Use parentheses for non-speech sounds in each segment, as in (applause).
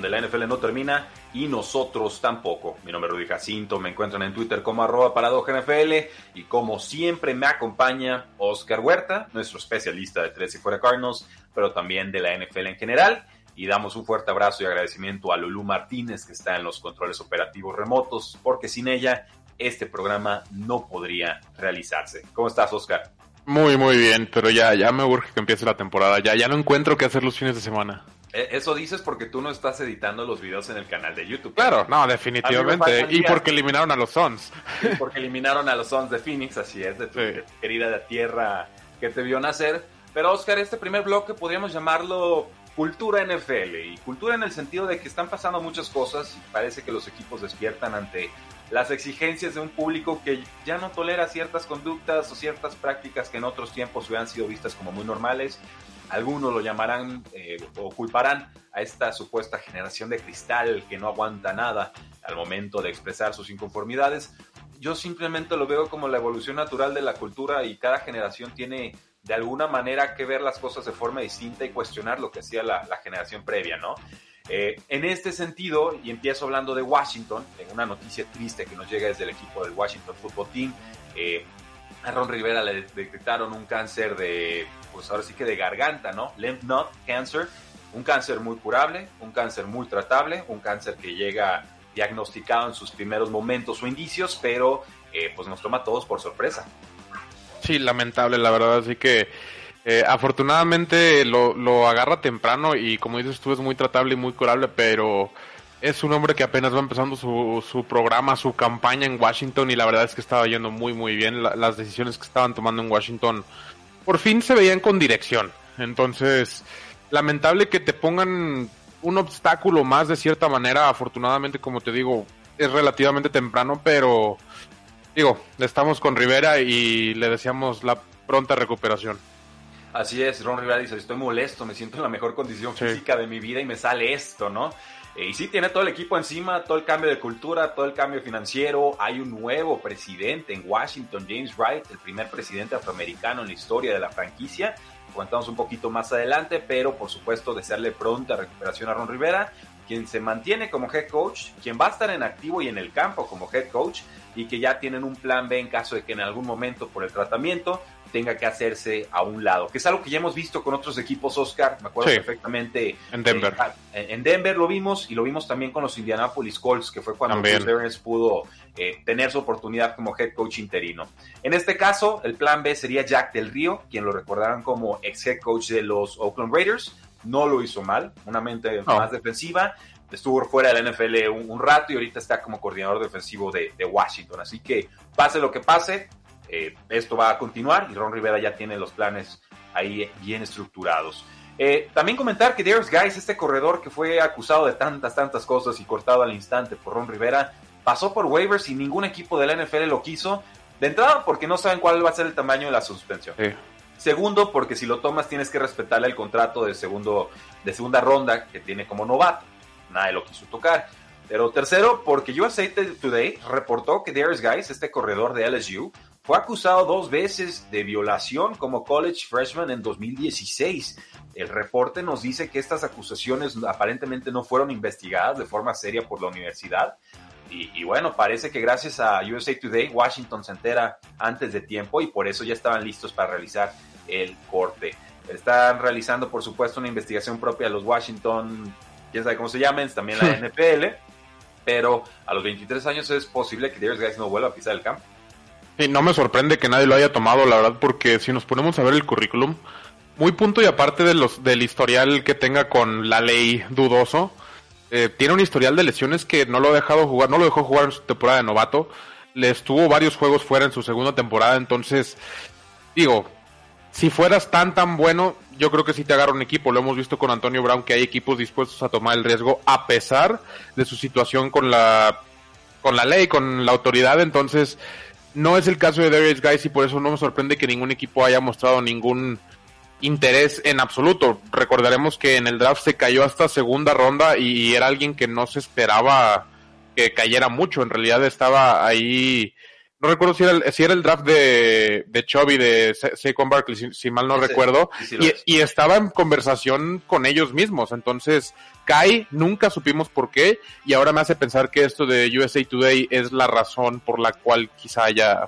Donde la NFL no termina y nosotros tampoco. Mi nombre es Rudy Jacinto, me encuentran en Twitter como arroba NFL y como siempre me acompaña Oscar Huerta, nuestro especialista de Tres y Fuera Cardinals, pero también de la NFL en general. Y damos un fuerte abrazo y agradecimiento a Lulú Martínez, que está en los controles operativos remotos, porque sin ella este programa no podría realizarse. ¿Cómo estás, Oscar? Muy, muy bien, pero ya, ya me urge que empiece la temporada. Ya, ya no encuentro qué hacer los fines de semana. Eh, eso dices porque tú no estás editando los videos en el canal de YouTube. Claro, no, definitivamente. Y porque eliminaron a los Suns. Y porque eliminaron a los Suns de Phoenix, así es, de tu querida tierra que te vio nacer. Pero Oscar, este primer bloque podríamos llamarlo cultura NFL. Y cultura en el sentido de que están pasando muchas cosas y parece que los equipos despiertan ante las exigencias de un público que ya no tolera ciertas conductas o ciertas prácticas que en otros tiempos hubieran sido vistas como muy normales algunos lo llamarán eh, o culparán a esta supuesta generación de cristal que no aguanta nada al momento de expresar sus inconformidades. Yo simplemente lo veo como la evolución natural de la cultura y cada generación tiene de alguna manera que ver las cosas de forma distinta y cuestionar lo que hacía la, generación previa, ¿no? Eh, en este sentido, y empiezo hablando de Washington, en una noticia triste que nos llega desde el equipo del Washington Football Team, eh, a Ron Rivera le detectaron un cáncer de, pues ahora sí que de garganta, ¿no? Lymph node cancer, un cáncer muy curable, un cáncer muy tratable, un cáncer que llega diagnosticado en sus primeros momentos o indicios, pero eh, pues nos toma a todos por sorpresa. Sí, lamentable, la verdad, así que eh, afortunadamente lo, agarra temprano y como dices tú es muy tratable y muy curable, pero es un hombre que apenas va empezando su, su programa, su campaña en Washington y la verdad es que estaba yendo muy muy bien. las decisiones que estaban tomando en Washington por fin se veían con dirección. Entonces, lamentable que te pongan un obstáculo más de cierta manera. Afortunadamente, como te digo, es relativamente temprano, pero digo, estamos con Rivera y le deseamos la pronta recuperación. Así es, Ron Rivera dice, estoy molesto, me siento en la mejor condición física de mi vida y me sale esto, ¿no? Eh, y sí, tiene todo el equipo encima, todo el cambio de cultura, todo el cambio financiero. Hay un nuevo presidente en Washington, James Wright, el primer presidente afroamericano en la historia de la franquicia. Contamos un poquito más adelante, pero por supuesto desearle pronta recuperación a Ron Rivera, quien se mantiene como head coach, quien va a estar en activo y en el campo como head coach y que ya tienen un plan B en caso de que en algún momento por el tratamiento tenga que hacerse a un lado, que es algo que ya hemos visto con otros equipos, Oscar, me acuerdo perfectamente. En Denver. Eh, en Denver lo vimos y lo vimos también con los Indianapolis Colts, que fue cuando Bruce pudo eh, tener su oportunidad como head coach interino. En este caso, el plan B sería Jack Del Río, quien lo recordarán como ex head coach de los Oakland Raiders. No lo hizo mal, una mente más defensiva. Estuvo fuera del NFL un, rato y ahorita está como coordinador defensivo de, de Washington. Así que pase lo que pase, eh, esto va a continuar y Ron Rivera ya tiene los planes ahí bien estructurados. Eh, también comentar que Darius Guys, este corredor que fue acusado de tantas, tantas cosas y cortado al instante por Ron Rivera, pasó por waivers y ningún equipo de la NFL lo quiso. De entrada, porque no saben cuál va a ser el tamaño de la suspensión. Segundo, porque si lo tomas tienes que respetarle el contrato de, segundo, de segunda ronda que tiene como novato. Nadie lo quiso tocar. Pero tercero, porque USA Today reportó que Darius Guys, este corredor de LSU, fue acusado dos veces de violación como college freshman en 2016. El reporte nos dice que estas acusaciones aparentemente no fueron investigadas de forma seria por la universidad. Y, bueno, parece que gracias a USA Today, Washington se entera antes de tiempo y por eso ya estaban listos para realizar el corte. Están realizando, por supuesto, una investigación propia de los Washington, quién sabe cómo se llamen, también la (laughs) NFL, pero a los 23 años es posible que Darius Guys no vuelva a pisar el campo. Y no me sorprende que nadie lo haya tomado, la verdad, porque si nos ponemos a ver el currículum, muy punto y aparte de los, del historial que tenga con la ley dudoso, eh, tiene un historial de lesiones que no lo ha dejado jugar, no lo dejó jugar en su temporada de novato. Le estuvo varios juegos fuera en su segunda temporada, entonces, digo, si fueras tan tan bueno, yo creo que si te agarra un equipo. Lo hemos visto con Antonio Brown que hay equipos dispuestos a tomar el riesgo a pesar de su situación con la con la ley, con la autoridad. Entonces, no es el caso de Darius Guys y por eso no me sorprende que ningún equipo haya mostrado ningún interés en absoluto. Recordaremos que en el draft se cayó hasta segunda ronda y era alguien que no se esperaba que cayera mucho. En realidad estaba ahí. No recuerdo si era el, si era el draft de, de Chubby, de Saquon Barkley, si, mal no recuerdo. y, y, estaba en conversación con ellos mismos. Entonces, cae, nunca supimos por qué. Y ahora me hace pensar que esto de USA Today es la razón por la cual quizá haya,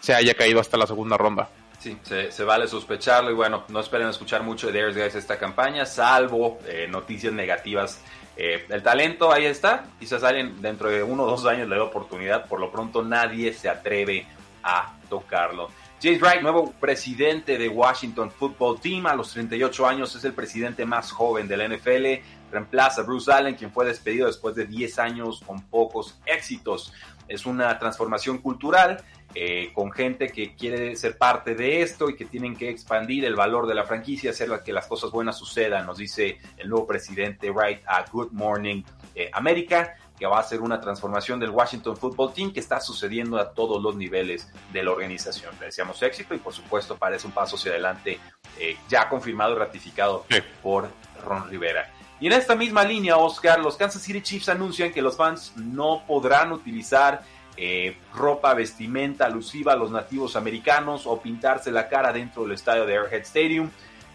se haya caído hasta la segunda ronda. Sí, se, vale sospecharlo y bueno, no esperen escuchar mucho de Darius Guys esta campaña, salvo eh, noticias negativas. Eh, el talento ahí está, quizás salen dentro de uno o dos años le da oportunidad, por lo pronto nadie se atreve a tocarlo. James Wright, nuevo presidente de Washington Football Team, a los 38 años es el presidente más joven de la NFL, reemplaza a Bruce Allen, quien fue despedido después de 10 años con pocos éxitos. Es una transformación cultural eh, con gente que quiere ser parte de esto y que tienen que expandir el valor de la franquicia, hacer que las cosas buenas sucedan, nos dice el nuevo presidente Wright a Good Morning eh, America, que va a ser una transformación del Washington Football Team que está sucediendo a todos los niveles de la organización. Le deseamos éxito y por supuesto parece un paso hacia adelante eh, ya confirmado y ratificado por Ron Rivera. Y en esta misma línea, Oscar, los Kansas City Chiefs anuncian que los fans no podrán utilizar eh, ropa, vestimenta alusiva a los nativos americanos o pintarse la cara dentro del estadio de Airhead Stadium.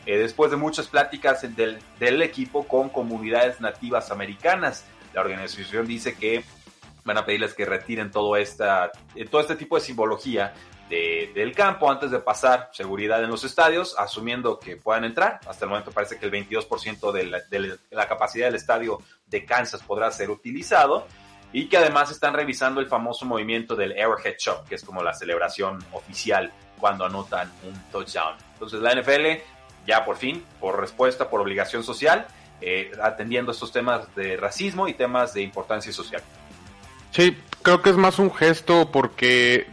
Eh, después de muchas pláticas del, equipo con comunidades nativas americanas, la organización dice que van a pedirles que retiren todo, esta, eh, todo este tipo de simbología del campo antes de pasar seguridad en los estadios, asumiendo que puedan entrar. Hasta el momento parece que el 22% de la capacidad del estadio de Kansas podrá ser utilizado y que además están revisando el famoso movimiento del Arrowhead Chop, que es como la celebración oficial cuando anotan un touchdown. Entonces la NFL ya por fin, por respuesta, por obligación social, eh, atendiendo estos temas de racismo y temas de importancia social. Sí, creo que es más un gesto porque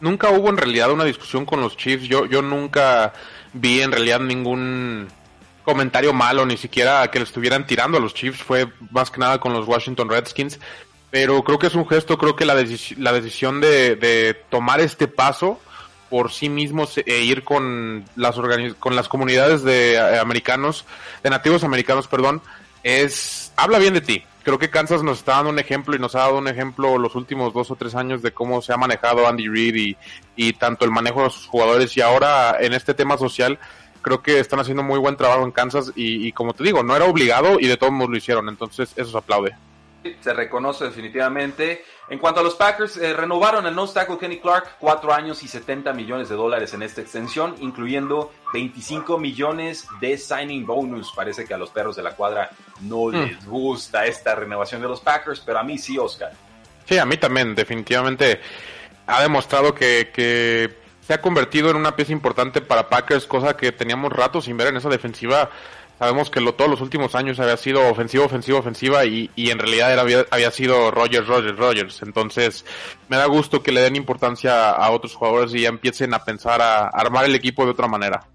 nunca hubo en realidad una discusión con los Chiefs. Yo, yo nunca vi en realidad ningún comentario malo, ni siquiera que le estuvieran tirando a los Chiefs. Fue más que nada con los Washington Redskins pero creo que es un gesto, creo que la, la decisión de, tomar este paso por sí mismos e ir con las con las comunidades de eh, americanos, de nativos americanos, perdón, es habla bien de ti. Creo que Kansas nos está dando un ejemplo y nos ha dado un ejemplo los últimos dos o tres años de cómo se ha manejado Andy Reid y, tanto el manejo de sus jugadores. Y ahora en este tema social creo que están haciendo muy buen trabajo en Kansas y, y como te digo, no era obligado y de todos modos lo hicieron, entonces eso se aplaude se reconoce definitivamente. En cuanto a los Packers, eh, renovaron el no tackle Kenny Clark, 4 años y 70 millones de dólares en esta extensión, incluyendo 25 millones de signing bonus. Parece que a los perros de la cuadra no hmm. les gusta esta renovación de los Packers, pero a mí sí, Oscar. Sí, a mí también, definitivamente ha demostrado que, que se ha convertido en una pieza importante para Packers, cosa que teníamos rato sin ver en esa defensiva Sabemos que lo, todos los últimos años había sido ofensiva, ofensiva, ofensiva y, y en realidad era, había, había, sido Rogers, Rogers, Rogers. Entonces me da gusto que le den importancia a otros jugadores y ya empiecen a pensar a armar el equipo de otra manera.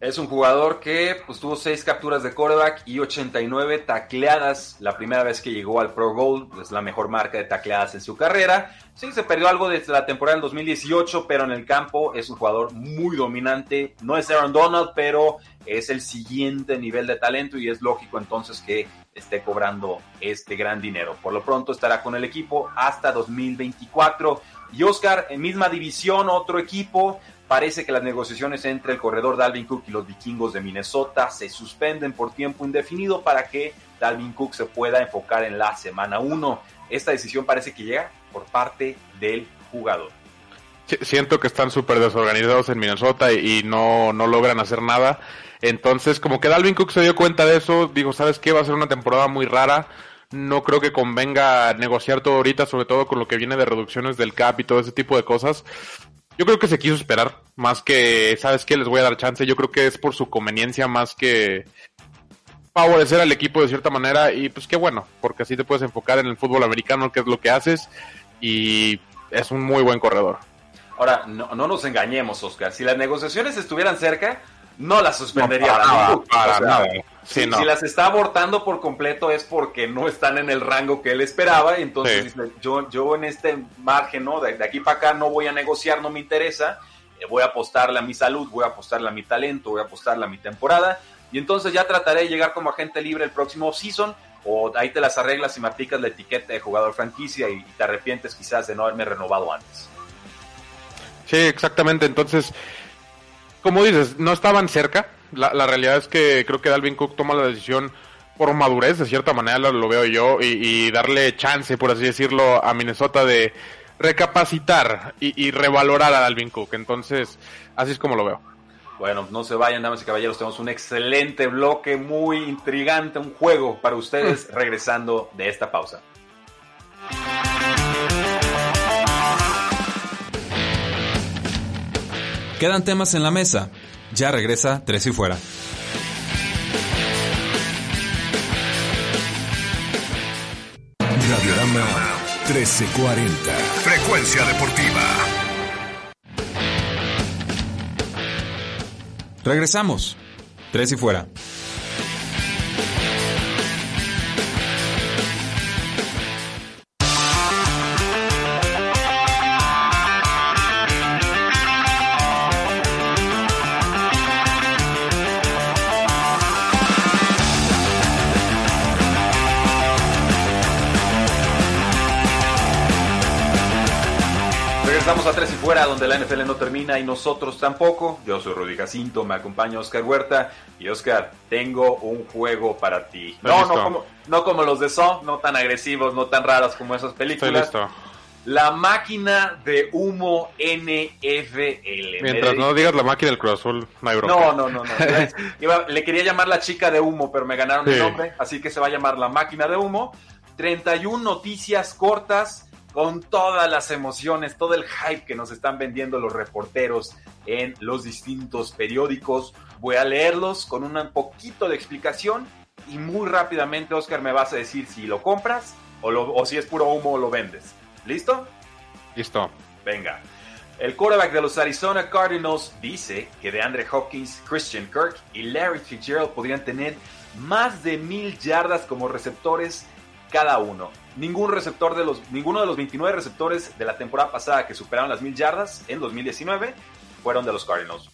Es un jugador que pues, tuvo 6 capturas de quarterback y 89 tacleadas la primera vez que llegó al Pro Bowl. Es la mejor marca de tacleadas en su carrera. Sí, se perdió algo desde la temporada del 2018, pero en el campo es un jugador muy dominante. No es Aaron Donald, pero es el siguiente nivel de talento y es lógico entonces que esté cobrando este gran dinero. Por lo pronto estará con el equipo hasta 2024. Y Oscar, en misma división, otro equipo Parece que las negociaciones entre el corredor Dalvin Cook y los vikingos de Minnesota se suspenden por tiempo indefinido para que Dalvin Cook se pueda enfocar en la semana 1. Esta decisión parece que llega por parte del jugador. Siento que están súper desorganizados en Minnesota y, no, no logran hacer nada. Entonces, como que Dalvin Cook se dio cuenta de eso, digo, ¿sabes qué? Va a ser una temporada muy rara. No creo que convenga negociar todo ahorita, sobre todo con lo que viene de reducciones del cap y todo ese tipo de cosas. Yo creo que se quiso esperar, más que, ¿sabes qué? Les voy a dar chance. Yo creo que es por su conveniencia más que favorecer al equipo de cierta manera. Y pues qué bueno, porque así te puedes enfocar en el fútbol americano, que es lo que haces. Y es un muy buen corredor. Ahora, no nos engañemos, Oscar. Si las negociaciones estuvieran cerca, no las suspendería. Si, las está abortando por completo es porque no están en el rango que él esperaba. Entonces, yo, yo en este margen, ¿no? De, aquí para acá no voy a negociar, no me interesa. Eh, voy a apostarle a mi salud, voy a apostarle a mi talento, voy a apostarle a mi temporada. Y entonces ya trataré de llegar como agente libre el próximo season. O ahí te las arreglas y me aplicas la etiqueta de jugador franquicia y te arrepientes quizás de no haberme renovado antes. Sí, exactamente. Entonces, como dices, no estaban cerca. La, realidad es que creo que Dalvin Cook toma la decisión por madurez, de cierta manera lo, veo yo, y, darle chance, por así decirlo, a Minnesota de recapacitar y, revalorar a Dalvin Cook. Entonces, así es como lo veo. Bueno, no se vayan, damas y caballeros, tenemos un excelente bloque, muy intrigante, un juego para ustedes mm. regresando de esta pausa. Quedan temas en la mesa. Ya regresa Tres y Fuera. Radiorama 1340. Frecuencia deportiva. Regresamos. Tres y Fuera. Fuera, donde la NFL no termina y nosotros tampoco. Yo soy Rudy Jacinto, me acompaña Oscar Huerta. Y Oscar, tengo un juego para ti. No, no como, no como, los de Saw, no tan agresivos, no tan raros como esas películas. La máquina de humo NFL. Mientras no digas la máquina del Cruz Azul, no hay No, no, no. (laughs) le quería llamar la chica de humo, pero me ganaron el nombre, así que se va a llamar la máquina de humo. 31 noticias cortas con todas las emociones, todo el hype que nos están vendiendo los reporteros en los distintos periódicos. Voy a leerlos con un poquito de explicación y muy rápidamente, Oscar, me vas a decir si lo compras o, o si es puro humo o lo vendes. ¿Listo? Listo. Venga. El quarterback de los Arizona Cardinals dice que de Andre Hopkins, Christian Kirk y Larry Fitzgerald podrían tener más de mil yardas como receptores cada uno. Ningún receptor de los, ninguno de los 29 receptores de la temporada pasada que superaron las mil yardas en 2019 fueron de los Cardinals.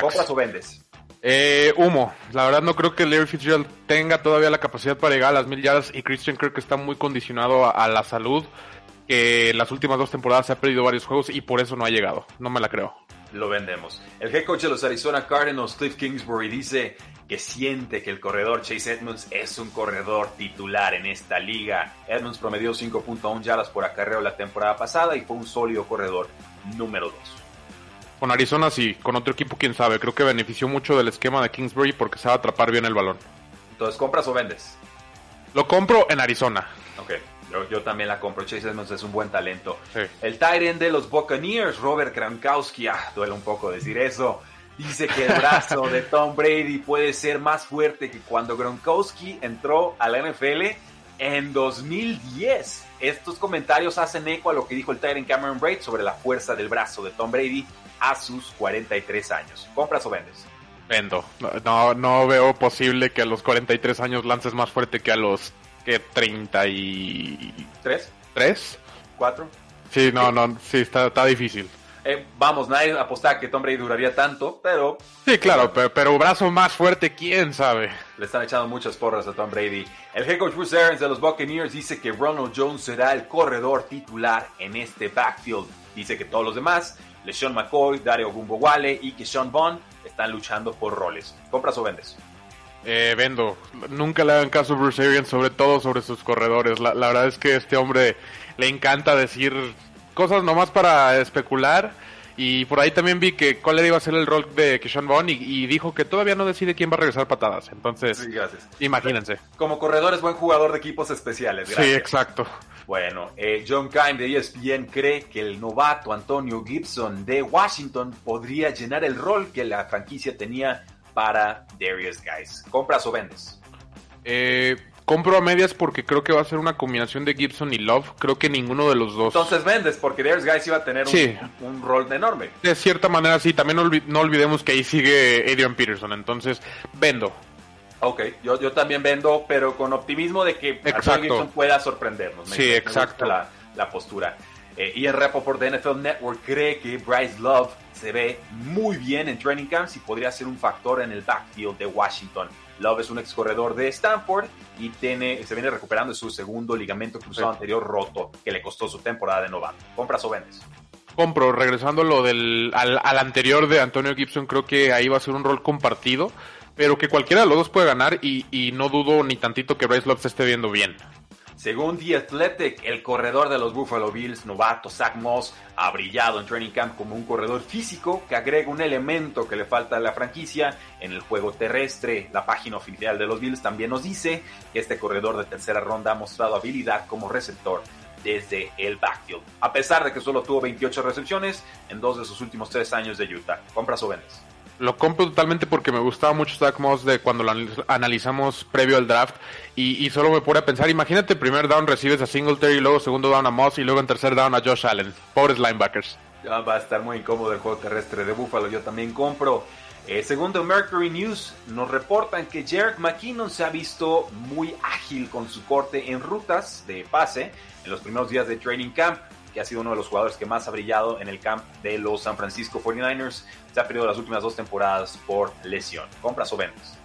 ¿Compras o vendes? Eh, humo. La verdad no creo que Larry Fitzgerald tenga todavía la capacidad para llegar a las mil yardas y Christian Kirk está muy condicionado a, la salud. Que las últimas dos temporadas se ha perdido varios juegos y por eso no ha llegado. No me la creo. Lo vendemos. El head coach de los Arizona Cardinals, Cliff Kingsbury, dice que siente que el corredor Chase Edmonds es un corredor titular en esta liga. Edmonds promedió 5.1 yardas por acarreo la temporada pasada y fue un sólido corredor número 2. Con Arizona sí, con otro equipo quién sabe. Creo que benefició mucho del esquema de Kingsbury porque a atrapar bien el balón. Entonces, ¿compras o vendes? Lo compro en Arizona. Ok, yo, también la compro. Chase Edmonds es un buen talento. El tight de los Buccaneers, Robert Gronkowski, ah, duele un poco decir eso Dice que el brazo (laughs) de Tom Brady puede ser más fuerte que cuando Gronkowski entró a la NFL en 2010. Estos comentarios hacen eco a lo que dijo el Tyrant Cameron Braid sobre la fuerza del brazo de Tom Brady a sus 43 años. ¿Compras o vendes? Vendo. No, no veo posible que a los 43 años lances más fuerte que a los que 33. ¿Tres? ¿Cuatro? Sí, no, no, sí, está, está difícil. Eh, vamos, nadie apostaba que Tom Brady duraría tanto, pero... Sí, claro, pero, brazo más fuerte, quién sabe. Le están echando muchas porras a Tom Brady. El head coach Bruce Arians de los Buccaneers dice que Ronald Jones será el corredor titular en este backfield. Dice que todos los demás, LeSean McCoy, Dario Gumbowale y que Sean Vaughn están luchando por roles. ¿Compras o vendes? Eh, vendo. Nunca le hagan caso a Bruce Arians, sobre todo sobre sus corredores. La, la verdad es que este hombre le encanta decir cosas nomás para especular. Y por ahí también vi que Collier iba a ser el rol de Kishon Vaughn y, y dijo que todavía no decide quién va a regresar patadas. Entonces, Sí, imagínense. Como corredor es buen jugador de equipos especiales. Sí, Gracias. exacto. Bueno, eh, John Kime de ESPN cree que el novato Antonio Gibson de Washington podría llenar el rol que la franquicia tenía para Darius Guys. ¿Compras o vendes? Eh, compro a medias porque creo que va a ser una combinación de Gibson y Love. Creo que ninguno de los dos. Entonces vendes, porque Darius Guys iba a tener un, Sí. un rol enorme. De cierta manera, sí. También no olvidemos que ahí sigue Adrian Peterson. Entonces, vendo. Ok, yo, yo también vendo, pero con optimismo de que Gibson pueda sorprendernos. Me- Sí, exacto. La, la postura. Eh, Ian Rappaport de NFL Network cree que Bryce Love se ve muy bien en training camps y podría ser un factor en el backfield de Washington. Love es un ex corredor de Stanford y tiene, se viene recuperando de su segundo ligamento cruzado Sí. anterior roto que le costó su temporada de novato. ¿Compras o vendes? Compro, regresando a lo del, al, al anterior de Antonio Gibson, creo que ahí va a ser un rol compartido, pero que cualquiera de los dos puede ganar y, y no dudo ni tantito que Bryce Love se esté viendo bien. Según The Athletic, el corredor de los Buffalo Bills, novato Zach Moss, ha brillado en training camp como un corredor físico que agrega un elemento que le falta a la franquicia en el juego terrestre. La página oficial de los Bills también nos dice que este corredor de tercera ronda ha mostrado habilidad como receptor desde el backfield, a pesar de que solo tuvo 28 recepciones en dos de sus últimos tres años de Utah. ¿Compras o vendes? Lo compro totalmente porque me gustaba mucho Zach Moss de cuando lo analiz- analizamos previo al draft y, y solo me pone a pensar, imagínate primer down recibes a Singletary, luego segundo down a Moss y luego en tercer down a Josh Allen. Pobres linebackers. Ya va a estar muy incómodo el juego terrestre de Buffalo. Yo también compro. Eh, segundo Mercury News, nos reportan que Jarek McKinnon se ha visto muy ágil con su corte en rutas de pase en los primeros días de training camp, que ha sido uno de los jugadores que más ha brillado en el camp de los San Francisco 49ers. Se ha perdido las últimas dos temporadas por lesión. ¿Compras o vendes?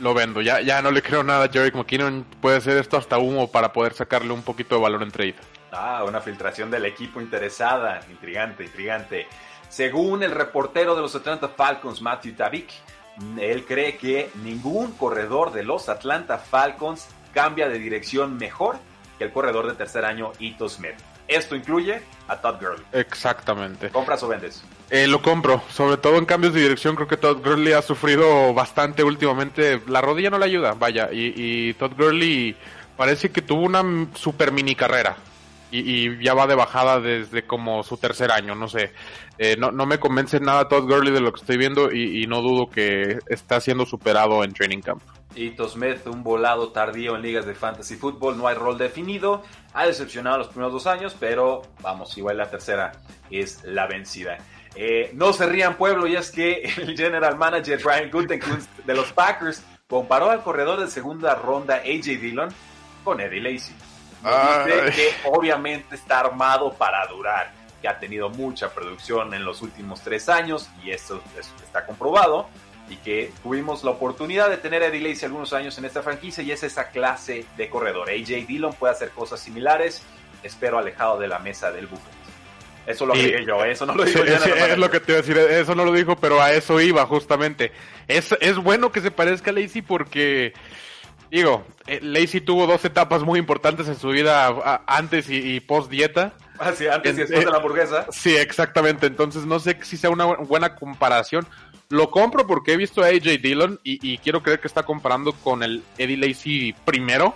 Lo vendo, ya, ya no le creo nada a Jarek McKinnon. Puede ser esto hasta humo para poder sacarle un poquito de valor en trade. Ah, una filtración del equipo interesada. Intrigante, intrigante. Según el reportero de los Atlanta Falcons, Matthew Tavik, él cree que ningún corredor de los Atlanta Falcons cambia de dirección mejor que el corredor de tercer año Ito Smith. Esto incluye a Todd Gurley. Exactamente. ¿Compras o vendes? Eh, lo compro, sobre todo en cambios de dirección. Creo que Todd Gurley ha sufrido bastante últimamente. La rodilla no le ayuda, vaya. Y, y Todd Gurley parece que tuvo una super mini carrera. Y, y ya va de bajada desde como su tercer año, no sé. Eh, no, no me convence nada Todd Gurley de lo que estoy viendo y, y no dudo que está siendo superado en training camp. Ito Smith, un volado tardío en ligas de fantasy fútbol, no hay rol definido, ha decepcionado los primeros dos años, pero vamos, igual la tercera es la vencida. Eh, no se rían pueblo, y es que el general manager Brian Gutekunst de los Packers comparó al corredor de segunda ronda AJ Dillon con Eddie Lacy. Dice que obviamente está armado para durar, que ha tenido mucha producción en los últimos tres años y esto es- está comprobado y que tuvimos la oportunidad de tener a Eddie Lacy algunos años en esta franquicia y es esa clase de corredor. AJ Dillon puede hacer cosas similares, espero alejado de la mesa del buffet. Eso lo Sí. dije yo, ¿eh? eso no lo Sí, sí, es lo que te iba a decir, eso no lo dijo, pero a eso iba justamente. Es, es bueno que se parezca a Lacey porque, digo, eh, Lacey tuvo dos etapas muy importantes en su vida antes y, y post dieta. Así, antes y Eh, después de la hamburguesa. Sí, exactamente, entonces no sé si sea una bu- buena comparación. Lo compro porque he visto a AJ Dillon y, y quiero creer que está comparando con el Eddie Lacey primero.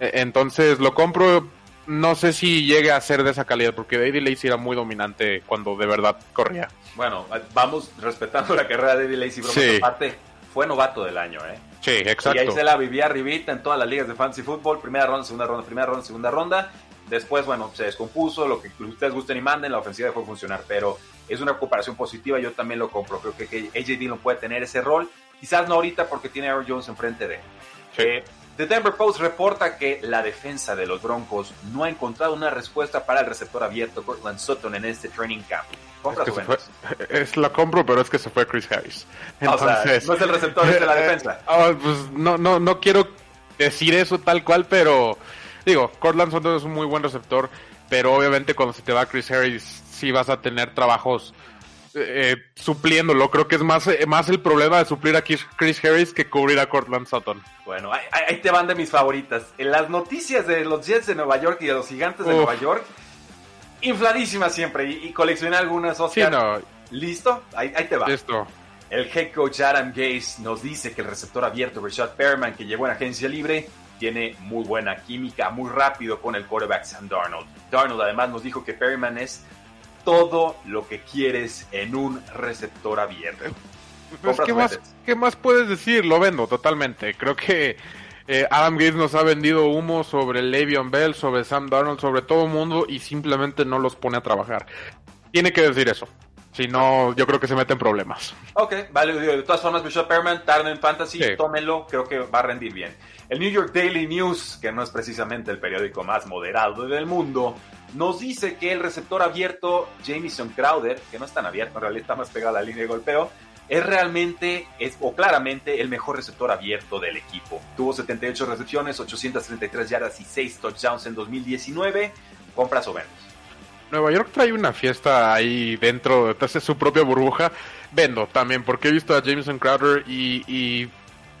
Eh, Entonces lo compro. No sé si llegue a ser de esa calidad, porque Eddie Lacy era muy dominante cuando de verdad corría. Bueno, vamos respetando la carrera de Eddie Lacy, bromas Sí. aparte, fue novato del año, ¿eh? Sí, Y ahí exacto. se la vivía arribita en todas las ligas de fantasy fútbol, primera ronda, segunda ronda, primera ronda, segunda ronda. Después, bueno, se descompuso, lo que ustedes gusten y manden, la ofensiva dejó de funcionar, pero es una comparación positiva, yo también lo compro. Creo que, que AJ Dillon puede tener ese rol, quizás no ahorita porque tiene a Aaron Jones enfrente de él. Sí. Eh, The Denver Post reporta que la defensa de los Broncos no ha encontrado una respuesta para el receptor abierto Cortland Sutton en este training camp. Es, ¿Compras que fue, es la compro, pero es que se fue Chris Harris. O sea, Entonces, no es el receptor, es de la defensa. (laughs) Ah, pues no, no, no quiero decir eso tal cual, pero digo, Cortland Sutton es un muy buen receptor, pero obviamente cuando se te va Chris Harris, sí vas a tener trabajos eh, supliéndolo. Creo que es más, eh, más el problema de suplir a Chris Harris que cubrir a Cortland Sutton. Bueno, ahí, te van de mis favoritas. En las noticias de los Jets de Nueva York y de los Gigantes de Nueva York, infladísimas siempre. Y, coleccioné algunas, Oscar. ¿Listo? Ahí, te va. Listo. El head coach Adam Gase nos dice que el receptor abierto Richard Perman, que llegó en agencia libre, tiene muy buena química, muy rápido con el quarterback Sam Darnold. Darnold además nos dijo que Perryman es todo lo que quieres en un receptor abierto. Pues, ¿qué, más, ¿qué, más, puedes decir? Lo vendo totalmente. Creo que eh, Adam Gates nos ha vendido humo sobre Le'Veon Bell, sobre Sam Darnold, sobre todo el mundo y simplemente no los pone a trabajar. Tiene que decir eso. Si no, yo creo que se mete en problemas. Ok, vale. De todas formas, Bishop Perman, tarde en Fantasy, tómenlo. Creo que va a rendir bien. El New York Daily News, que no es precisamente el periódico más moderado del mundo, nos dice que el receptor abierto Jamison Crowder, que no es tan abierto, en realidad está más pegado a la línea de golpeo, es realmente, es, o claramente, el mejor receptor abierto del equipo. Tuvo 78 recepciones, 833 yardas y 6 touchdowns en 2019. Compras o vendes. Nueva York trae una fiesta ahí dentro, de su propia burbuja. Vendo también, porque he visto a Jameson Crowder y,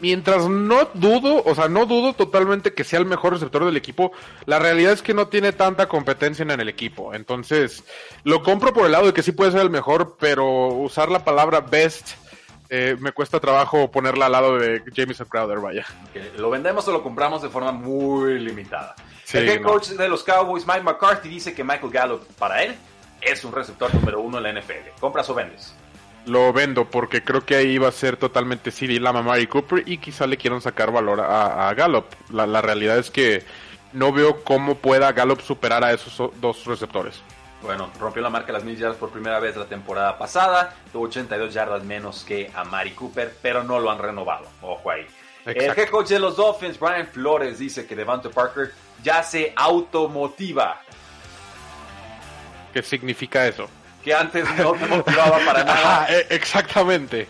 mientras no dudo, o sea, no dudo totalmente que sea el mejor receptor del equipo, la realidad es que no tiene tanta competencia en el equipo. Entonces, lo compro por el lado de que sí puede ser el mejor, pero usar la palabra best eh, me cuesta trabajo ponerla al lado de Jameson Crowder, vaya. Lo vendemos o lo compramos de forma muy limitada el head coach de los Cowboys, Mike McCarthy, dice que Michael Gallup, para él, es un receptor número uno en la NFL. ¿Compras o vendes? Lo vendo porque creo que ahí va a ser totalmente CD Lama, Mari Cooper y quizá le quieran sacar valor a, Gallup. La, realidad es que no veo cómo pueda Gallup superar a esos dos receptores. Bueno, rompió la marca de las mil yardas por primera vez la temporada pasada, tuvo 82 yardas menos que a Mari Cooper, pero no lo han renovado. Ojo ahí. El head coach de los Dolphins, Brian Flores, dice que Devante Parker ya se automotiva. ¿Qué significa eso? Que antes no motivaba para (laughs) nada. E, exactamente.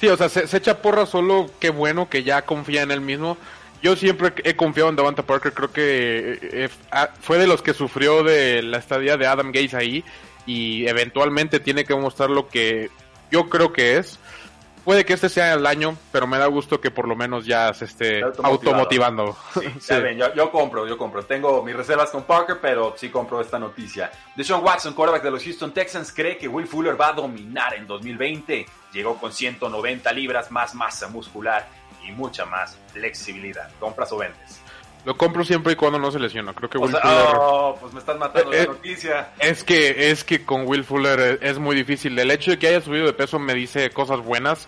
Sí, o sea, se, echa porra solo, qué bueno que ya confía en él mismo. Yo siempre he confiado en Devante Parker, creo que eh, eh, ah, fue de los que sufrió de la estadía de Adam Gates ahí y eventualmente tiene que mostrar lo que yo creo que es. Puede que este sea el año, pero me da gusto que por lo menos ya se esté automotivando. Sí, (laughs) yo, compro, yo compro. Tengo mis reservas con Parker, pero sí compro esta noticia. Deshaun Watson, quarterback de los Houston Texans, cree que Will Fuller va a dominar en 2020. Llegó con 190 libras, más masa muscular y mucha más flexibilidad. ¿Compras o vendes? Lo compro siempre y cuando no se lesiona. Creo que Will Fuller. Oh, pues me estás matando la eh, noticia. Es que, es que con Will Fuller es muy difícil. El hecho de que haya subido de peso me dice cosas buenas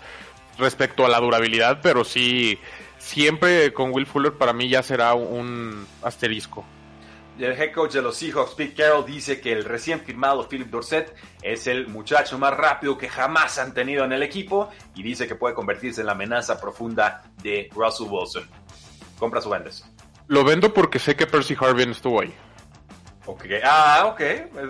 respecto a la durabilidad, pero sí, siempre con Will Fuller para mí ya será un asterisco. el head coach de los Seahawks, Pete Carroll, dice que el recién firmado Philip Dorset es el muchacho más rápido que jamás han tenido en el equipo y dice que puede convertirse en la amenaza profunda de Russell Wilson. ¿Compras o vendes? Lo vendo porque sé que Percy Harvin estuvo ahí. Okay. Ah, ok.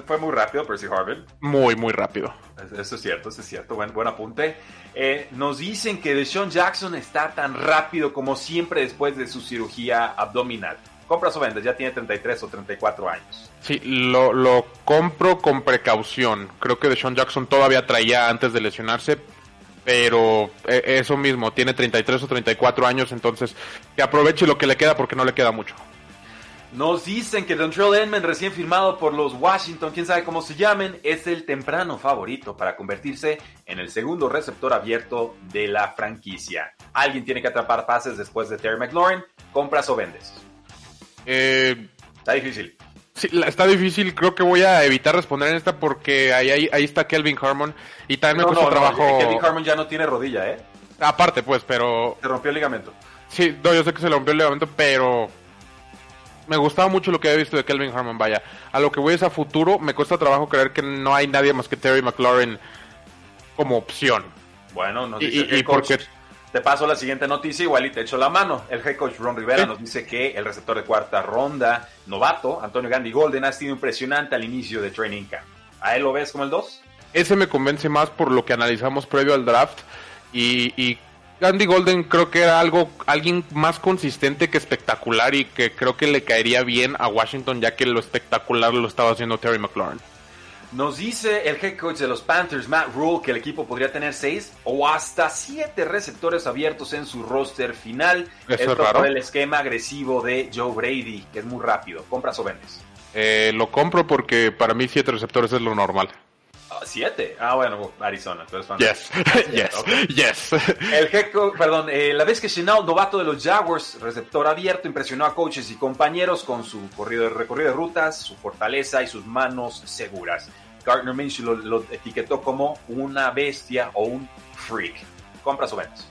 Fue muy rápido Percy Harvin. Muy, muy rápido. Eso es cierto, eso es cierto. Buen, buen apunte. Eh, nos dicen que Deshaun Jackson está tan rápido como siempre después de su cirugía abdominal. ¿Compras o vendes? Ya tiene 33 o 34 años. Sí, lo, lo compro con precaución. Creo que Deshaun Jackson todavía traía antes de lesionarse, pero eh, eso mismo, tiene 33 o 34 años, entonces que aproveche lo que le queda porque no le queda mucho. Nos dicen que Dontrell Edmond, recién firmado por los Washington, quién sabe cómo se llamen, es el temprano favorito para convertirse en el segundo receptor abierto de la franquicia. Alguien tiene que atrapar pases después de Terry McLaurin. ¿Compras o vendes? Eh, Está difícil. Sí, está difícil. Creo que voy a evitar responder en esta porque ahí, ahí, está Kelvin Harmon. Y también me no, trabajo. Kelvin Harmon ya no tiene rodilla, ¿eh? Aparte, pues, pero. Se rompió el ligamento. Sí, no, yo sé que se le rompió el ligamento, pero. Me gustaba mucho lo que había visto de Kelvin Harmon, vaya. A lo que voy es a futuro, me cuesta trabajo creer que no hay nadie más que Terry McLaurin como opción. Bueno, nos dice y, y porque te paso la siguiente noticia, igual y te echo la mano. El head coach Ron Rivera nos dice que el receptor de cuarta ronda, novato, Antonio Gandhi Golden, ha sido impresionante al inicio de Training Camp. ¿A él lo ves como el 2? Ese me convence más por lo que analizamos previo al draft. Y, y Gandhi Golden creo que era algo, alguien más consistente que espectacular y que creo que le caería bien a Washington ya que lo espectacular lo estaba haciendo Terry McLaurin. Nos dice el head coach de los Panthers, Matt Rule, que el equipo podría tener seis o hasta siete receptores abiertos en su roster final. Eso Esto es raro. por el esquema agresivo de Joe Brady, que es muy rápido. ¿Compras o vendes? Eh, lo compro porque para mí siete receptores es lo normal. Ah, ¿Siete? Ah, bueno, Arizona. tú eres fan. Yes, (laughs) yes, ok. yes. El head coach, perdón, eh, la vez que Chenal, novato de los Jaguars, receptor abierto, impresionó a coaches y compañeros con su corrido, recorrido de rutas, su fortaleza y sus manos seguras. Gardner Minshew lo, etiquetó como una bestia o un freak. ¿Compras o vendes?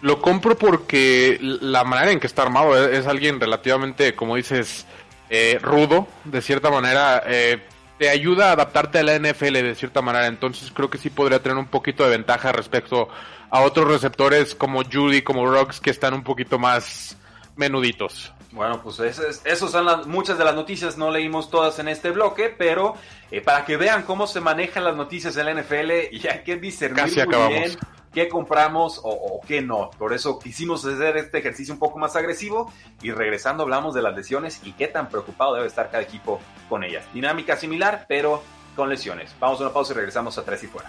Lo compro porque la manera en que está armado es, es alguien relativamente, como dices, eh, rudo, de cierta manera. eh, te ayuda a adaptarte a la NFL de cierta manera. Entonces creo que sí podría tener un poquito de ventaja respecto a otros receptores como Judy, como Rocks, que están un poquito más menuditos. Bueno, pues esas, esos son las, muchas de las noticias, no leímos todas en este bloque, pero eh, para que vean cómo se manejan las noticias en la NFL (laughs) y hay que discernir muy bien qué compramos o, o qué no. Por eso quisimos hacer este ejercicio un poco más agresivo y regresando hablamos de las lesiones y qué tan preocupado debe estar cada equipo con ellas. Dinámica similar, pero con lesiones. Vamos a una pausa y regresamos a tres y fuera.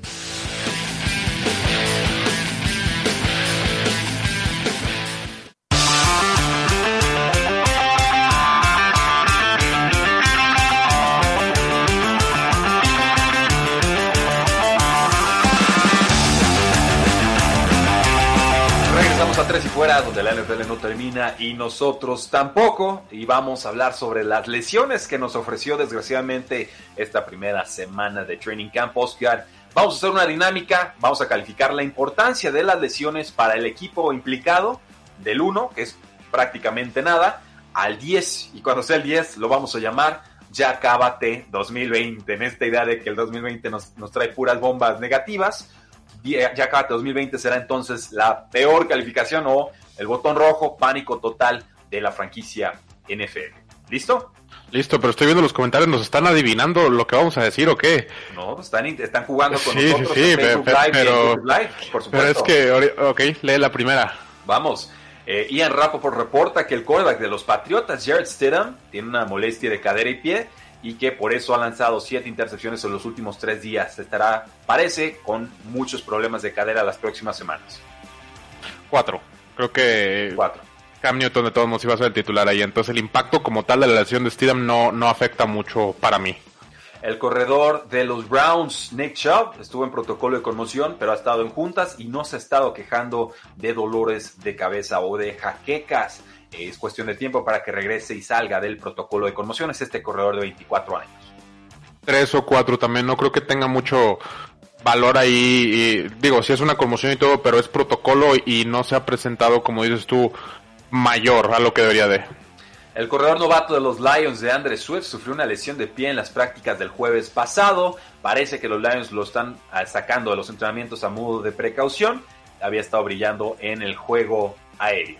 Donde la NFL no termina y nosotros tampoco. Y vamos a hablar sobre las lesiones que nos ofreció desgraciadamente esta primera semana de Training Camp Oscar. Vamos a hacer una dinámica, vamos a calificar la importancia de las lesiones para el equipo implicado, del 1, que es prácticamente nada, al 10. Y cuando sea el 10 lo vamos a llamar Ya Cábate 2020, en esta idea de que el 2020 nos, nos trae puras bombas negativas. Ya Cábate 2020 será entonces la peor calificación o el botón rojo, pánico total de la franquicia NFL. ¿Listo? Listo, pero estoy viendo los comentarios, ¿nos están adivinando lo que vamos a decir o qué? No, están, están jugando con Sí, nosotros sí, en Facebook pe- Live y en pero- YouTube Live, por supuesto. Pero es que, ok, lee la primera. Vamos. Eh, Ian Rappaport reporta que el quarterback de los Patriotas, Jared Stidham, tiene una molestia de cadera y pie y que por eso ha lanzado siete intercepciones en los últimos tres días. Estará, parece, con muchos problemas de cadera las próximas semanas. Cuatro. Creo que Cuatro. Cam Newton de todos modos iba a ser el titular ahí. Entonces el impacto como tal de la lesión de Steedham no, no afecta mucho para mí. El corredor de los Browns, Nick Chubb, estuvo en protocolo de conmoción, pero ha estado en juntas y no se ha estado quejando de dolores de cabeza o de jaquecas. Es cuestión de tiempo para que regrese y salga del protocolo de conmoción. Es este corredor de 24 años. Tres o cuatro también, no creo que tenga mucho valor ahí. y, digo, sí es una conmoción y todo, pero es protocolo y no se ha presentado, como dices tú, mayor a lo que debería de. El corredor novato de los Lions de Andre Swift sufrió una lesión de pie en las prácticas del jueves pasado. Parece que los Lions lo están ah, sacando de los entrenamientos a modo de precaución. Había estado brillando en el juego aéreo.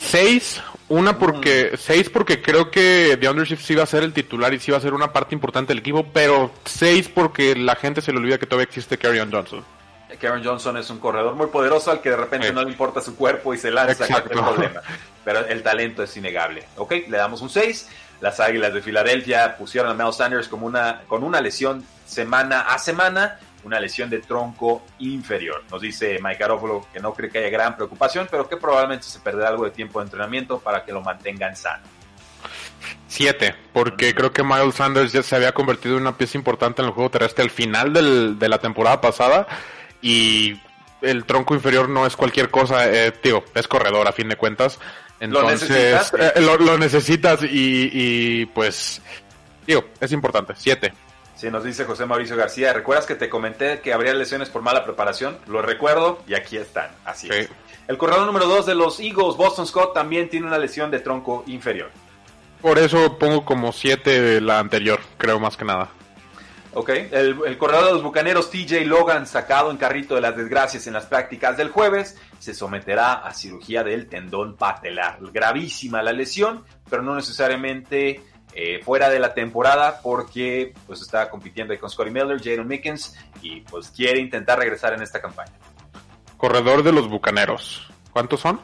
Seis, una porque, seis porque creo que DeAndre Swift sí va a ser el titular y sí va a ser una parte importante del equipo, pero seis porque la gente se le olvida que todavía existe Carrion Johnson. Karen Johnson es un corredor muy poderoso al que de repente Sí. no le importa su cuerpo y se lanza a cualquier problema. Pero el talento es innegable. Ok, le damos un 6. Las Águilas de Filadelfia pusieron a Mel Sanders como una, con una lesión semana a semana, una lesión de tronco inferior. Nos dice Mike Garofalo que no cree que haya gran preocupación, pero que probablemente se perderá algo de tiempo de entrenamiento para que lo mantengan sano. Siete, porque creo que Miles Sanders ya se había convertido en una pieza importante en el juego terrestre al final del- de la temporada pasada y el tronco inferior no es cualquier cosa, eh, digo, es corredor a fin de cuentas. Entonces, necesitas, eh, lo, lo necesitas y, y, pues, digo, es importante. Siete. Sí, nos dice José Mauricio García. ¿Recuerdas que te comenté que habría lesiones por mala preparación? Lo recuerdo y aquí están. Así Sí. es. El corredor número 2 de los Eagles, Boston Scott, también tiene una lesión de tronco inferior. Por eso pongo como siete la anterior, creo más que nada. Ok, el, el, corredor de los bucaneros TJ Logan, sacado en carrito de las desgracias en las prácticas del jueves, se someterá a cirugía del tendón patelar. Gravísima la lesión, pero no necesariamente eh, fuera de la temporada porque pues está compitiendo ahí con Scotty Miller, Jaden Mickens y pues quiere intentar regresar en esta campaña. Corredor de los bucaneros. ¿Cuántos son?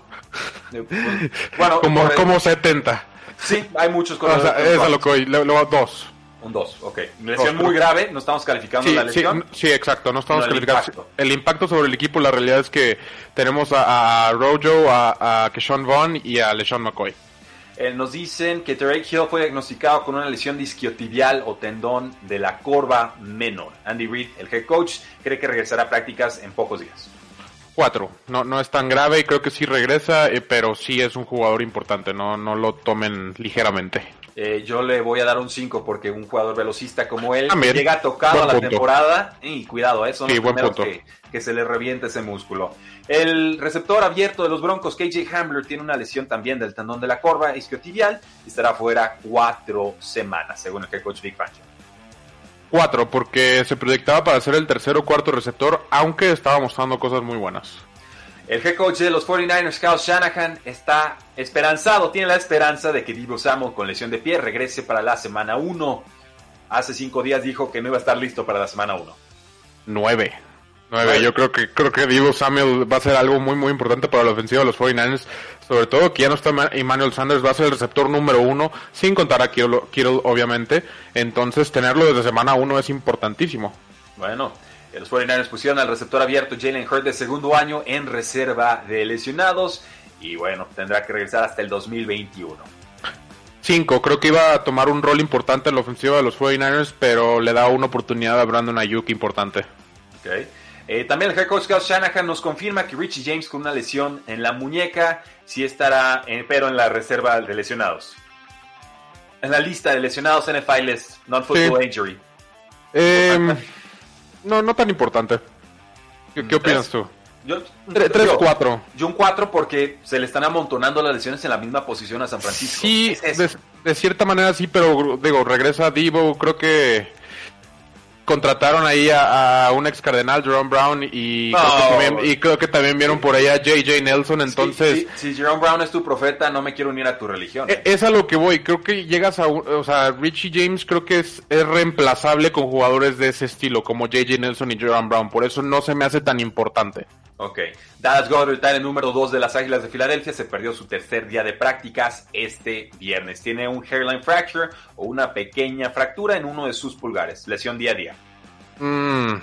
Bueno, como, corredor- como 70. Sí, hay muchos O corredores. sea, es a lo que. Le- Luego dos. Un 2, ok. Lesión muy grave, no estamos calificando Sí, la lesión. sí, exacto. No estamos No, el calificando. impacto. El impacto sobre el equipo, la realidad es que tenemos a, a Rojo, a, a Keshawn Vaughn y a LeSean McCoy. Eh, nos dicen que Tarek Hill fue diagnosticado con una lesión disquiotibial o tendón de la corva menor. Andy Reid, el head coach, cree que regresará a prácticas en pocos días. Cuatro. No, no es tan grave y creo que sí regresa, eh, pero sí es un jugador importante. No, no lo tomen ligeramente. Eh, yo le voy a dar un 5 porque un jugador velocista como él También. llega tocado Buen a la punto. temporada y cuidado, eh, son Sí, los primeros que, que se le revienta ese músculo. El receptor abierto de los Broncos, KJ Hamler, tiene una lesión también del tendón de la corva isquiotibial y estará fuera cuatro semanas, según el head coach Vic Fangio. Cuatro, porque se proyectaba para ser el tercer o cuarto receptor, aunque estaba mostrando cosas muy buenas. El head coach de los 49ers, Kyle Shanahan, está esperanzado, tiene la esperanza de que Divo Samuel con lesión de pie regrese para la semana 1. Hace cinco días dijo que no iba a estar listo para la semana 1. Nueve. Nueve. Nueve. Yo creo que creo que Divo Samuel va a ser algo muy muy importante para la ofensiva de los 49ers. Sobre todo que ya no está Ma- Emmanuel Sanders, va a ser el receptor número uno, sin contar a Kittle, Kittle, obviamente. Entonces tenerlo desde semana uno es importantísimo. Bueno, eh, los 49ers pusieron al receptor abierto Jalen Hurd de segundo año en reserva de lesionados y bueno, tendrá que regresar hasta el 2021. Cinco, creo que iba a tomar un rol importante en la ofensiva de los 49ers, pero le da una oportunidad a Brandon Ayuk importante. Ok. Eh, también el head coach Kyle Shanahan nos confirma que Richie James con una lesión en la muñeca sí estará, eh, pero en la reserva de lesionados. En la lista de lesionados NFL list, non-football Sí. injury. Eh, no, no tan importante. ¿Qué, qué Mm, opinas tú? Yo, Tre- Tres, yo- cuatro. Yo un 4 porque se le están amontonando las lesiones en la misma posición a San Francisco. Sí, Es de, de cierta manera sí, pero digo, regresa Divo, creo que contrataron ahí a, a un ex cardenal, Jerome Brown, y, creo que también, y creo que también vieron por ahí a JJ Nelson, entonces... Si, Jerome Brown es tu profeta, no me quiero unir a tu religión. e- Es a lo que voy, creo que llegas a, o sea, Richie James creo que es, es reemplazable con jugadores de ese estilo, como JJ Nelson y Jerome Brown, por eso no se me hace tan importante. Ok. Dallas Goddard, el número 2 de las Águilas de Filadelfia, se perdió su tercer día de prácticas este viernes. Tiene un hairline fracture o una pequeña fractura en uno de sus pulgares. Lesión día a día. Mm,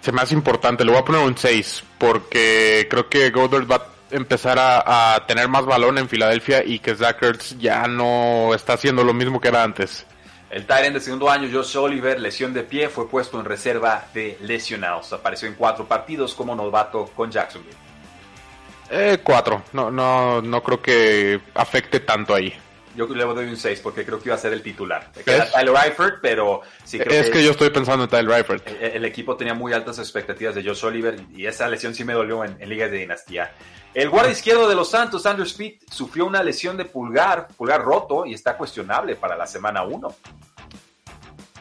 se me importante, le voy a poner un 6, porque creo que Goddard va a empezar a, a tener más balón en Filadelfia y que Zach Ertz ya no está haciendo lo mismo que era antes. El Tyrant de segundo año, Josh Oliver, lesión de pie, fue puesto en reserva de lesionados. Apareció en cuatro partidos como novato con Jacksonville. Eh, 4, no, no, no creo que afecte tanto ahí. Yo le doy un 6 porque creo que iba a ser el titular. ¿Ves? Tyler Eifert, pero sí creo es que yo estoy pensando en Tyler Eifert. el, el equipo tenía muy altas expectativas de Josh Oliver y esa lesión sí me dolió en, en ligas de dinastía. El guardia izquierdo de los Santos, Andrew Speed, sufrió una lesión de pulgar, pulgar roto y está cuestionable para la semana 1.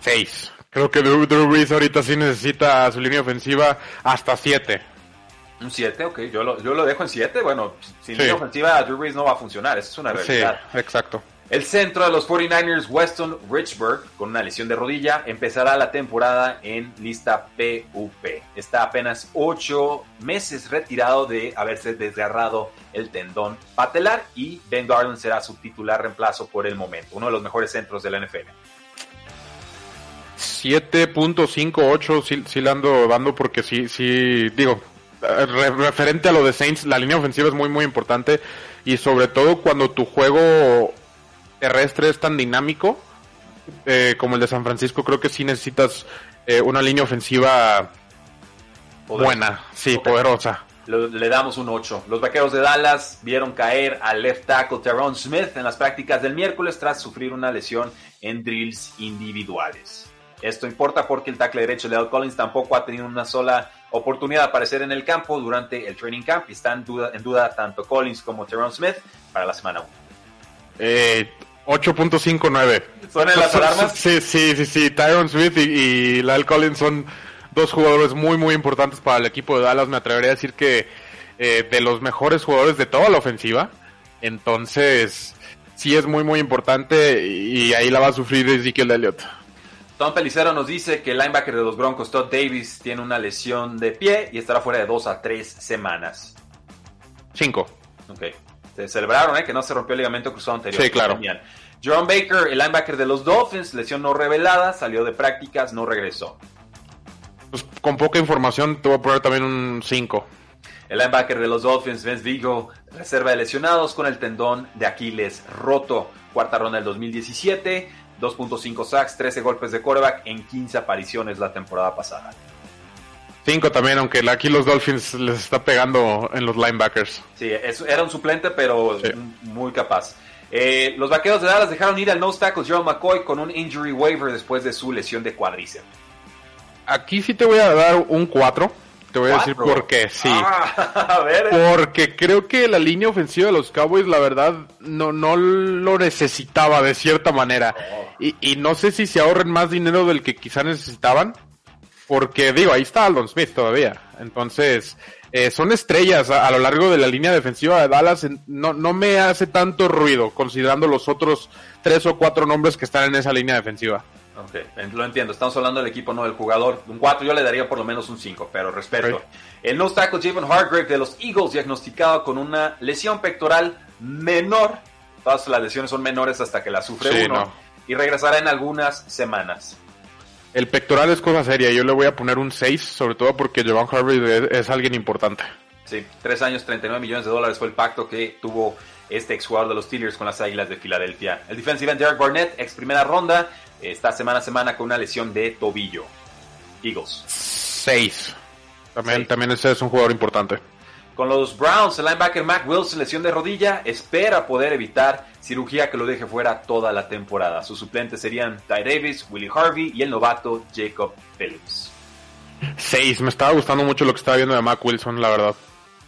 6. Creo que Drew, Drew Brees ahorita sí necesita su línea ofensiva hasta 7. Un 7, ok, yo lo, yo lo dejo en 7. Bueno, sin Sí. línea ofensiva Drew Brees no va a funcionar, esa es una Sí, realidad. exacto. El centro de los 49ers, Weston Richburg, con una lesión de rodilla, empezará la temporada en lista PUP. Está apenas 8 meses retirado de haberse desgarrado el tendón patelar y Ben Garland será su titular reemplazo por el momento, uno de los mejores centros de la NFL. 7.58 sí, sí le ando dando porque sí, sí, digo, referente a lo de Saints, la línea ofensiva es muy, muy importante y sobre todo cuando tu juego terrestre es tan dinámico eh, como el de San Francisco, creo que sí necesitas eh, una línea ofensiva buena, sí, poderosa. Le damos un 8. Los vaqueros de Dallas vieron caer al left tackle Tyrone Smith en las prácticas del miércoles tras sufrir una lesión en drills individuales. Esto importa porque el tackle derecho Leo Collins tampoco ha tenido una sola oportunidad de aparecer en el campo durante el training camp y están en duda, en duda tanto Collins como Tyrone Smith para la semana 1. Eh, 8.59. ¿Suenan las alarmas? Sí, sí, sí, sí. Tyron Smith y, y Lyle Collins son dos jugadores muy, muy importantes para el equipo de Dallas. Me atrevería a decir que eh, de los mejores jugadores de toda la ofensiva. Entonces, sí es muy, muy importante y ahí la va a sufrir Ezekiel Elliott. Tom Pelicero nos dice que el linebacker de los Broncos, Todd Davis, tiene una lesión de pie y estará fuera de dos a tres semanas. Cinco. Ok. Se celebraron, ¿eh? Que no se rompió el ligamento cruzado anterior. Sí, claro. Genial. Jerome Baker, el linebacker de los Dolphins, lesión no revelada, salió de prácticas, no regresó. Pues con poca información te voy a poner también un 5. El linebacker de los Dolphins, Vince Vigo, reserva de lesionados con el tendón de Aquiles roto. Cuarta ronda del 2017, 2.5 sacks, 13 golpes de quarterback en 15 apariciones la temporada pasada. 5 también, aunque aquí los Dolphins les está pegando en los linebackers. Sí, es- era un suplente, pero Sí. muy capaz. Eh, los vaqueros de Dallas dejaron ir al nose tackle Gerald McCoy con un injury waiver después de su lesión de cuádriceps. Aquí sí te voy a dar un 4. Te voy a decir por qué, sí. Ah, (laughs) a ver. Porque creo que la línea ofensiva de los Cowboys, la verdad, no, no lo necesitaba de cierta manera. Y, y no sé si se ahorren más dinero del que quizá necesitaban. Porque digo, ahí está Aldon Smith todavía. Entonces, eh, son estrellas a, a lo largo de la línea defensiva de Dallas. No, no me hace tanto ruido considerando los otros tres o cuatro nombres que están en esa línea defensiva. Ok, lo entiendo. Estamos hablando del equipo, no del jugador. Un 4 yo le daría por lo menos un 5, pero respeto. Ok. El nose tackle Javon Hargrave de los Eagles diagnosticado con una lesión pectoral menor. Todas las lesiones son menores hasta que la sufre Sí, uno. no. Y regresará en algunas semanas. El pectoral es cosa seria. Yo le voy a poner un 6, sobre todo porque Jovan Harvey es, es alguien importante. Sí, 3 años, 39 millones de dólares fue el pacto que tuvo este exjugador de los Steelers con las Águilas de Filadelfia. El defensive end Derek Barnett, ex primera ronda, está semana a semana con una lesión de tobillo. Eagles. 6. También, Seis. también ese es un jugador importante. Con los Browns, el linebacker Mac Wilson, lesión de rodilla, espera poder evitar cirugía que lo deje fuera toda la temporada. Sus suplentes serían Ty Davis, Willie Harvey y el novato Jacob Phillips. 6. Me estaba gustando mucho lo que estaba viendo de Mac Wilson, la verdad.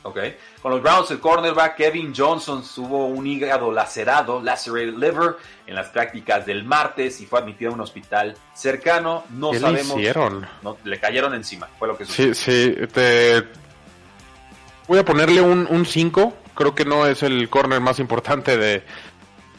Con los Browns, el cornerback Kevin Johnson tuvo un hígado lacerado, lacerated liver, en las prácticas del martes y fue admitido a un hospital cercano. No ¿Qué le sabemos. hicieron? No, le cayeron encima, fue lo que sucedió. Sí, sí. Te... Voy a ponerle un 5. Creo que no es el corner más importante de,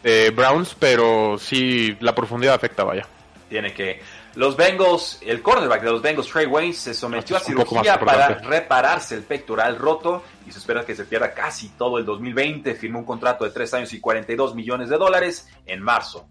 de Browns, pero sí la profundidad afecta, vaya. Tiene que. Los Bengals, el cornerback de los Bengals, Trey Wayne, se sometió a Esto cirugía para repararse el pectoral roto y se espera que se pierda casi todo el 2020. Firmó un contrato de 3 años y 42 millones de dólares en marzo.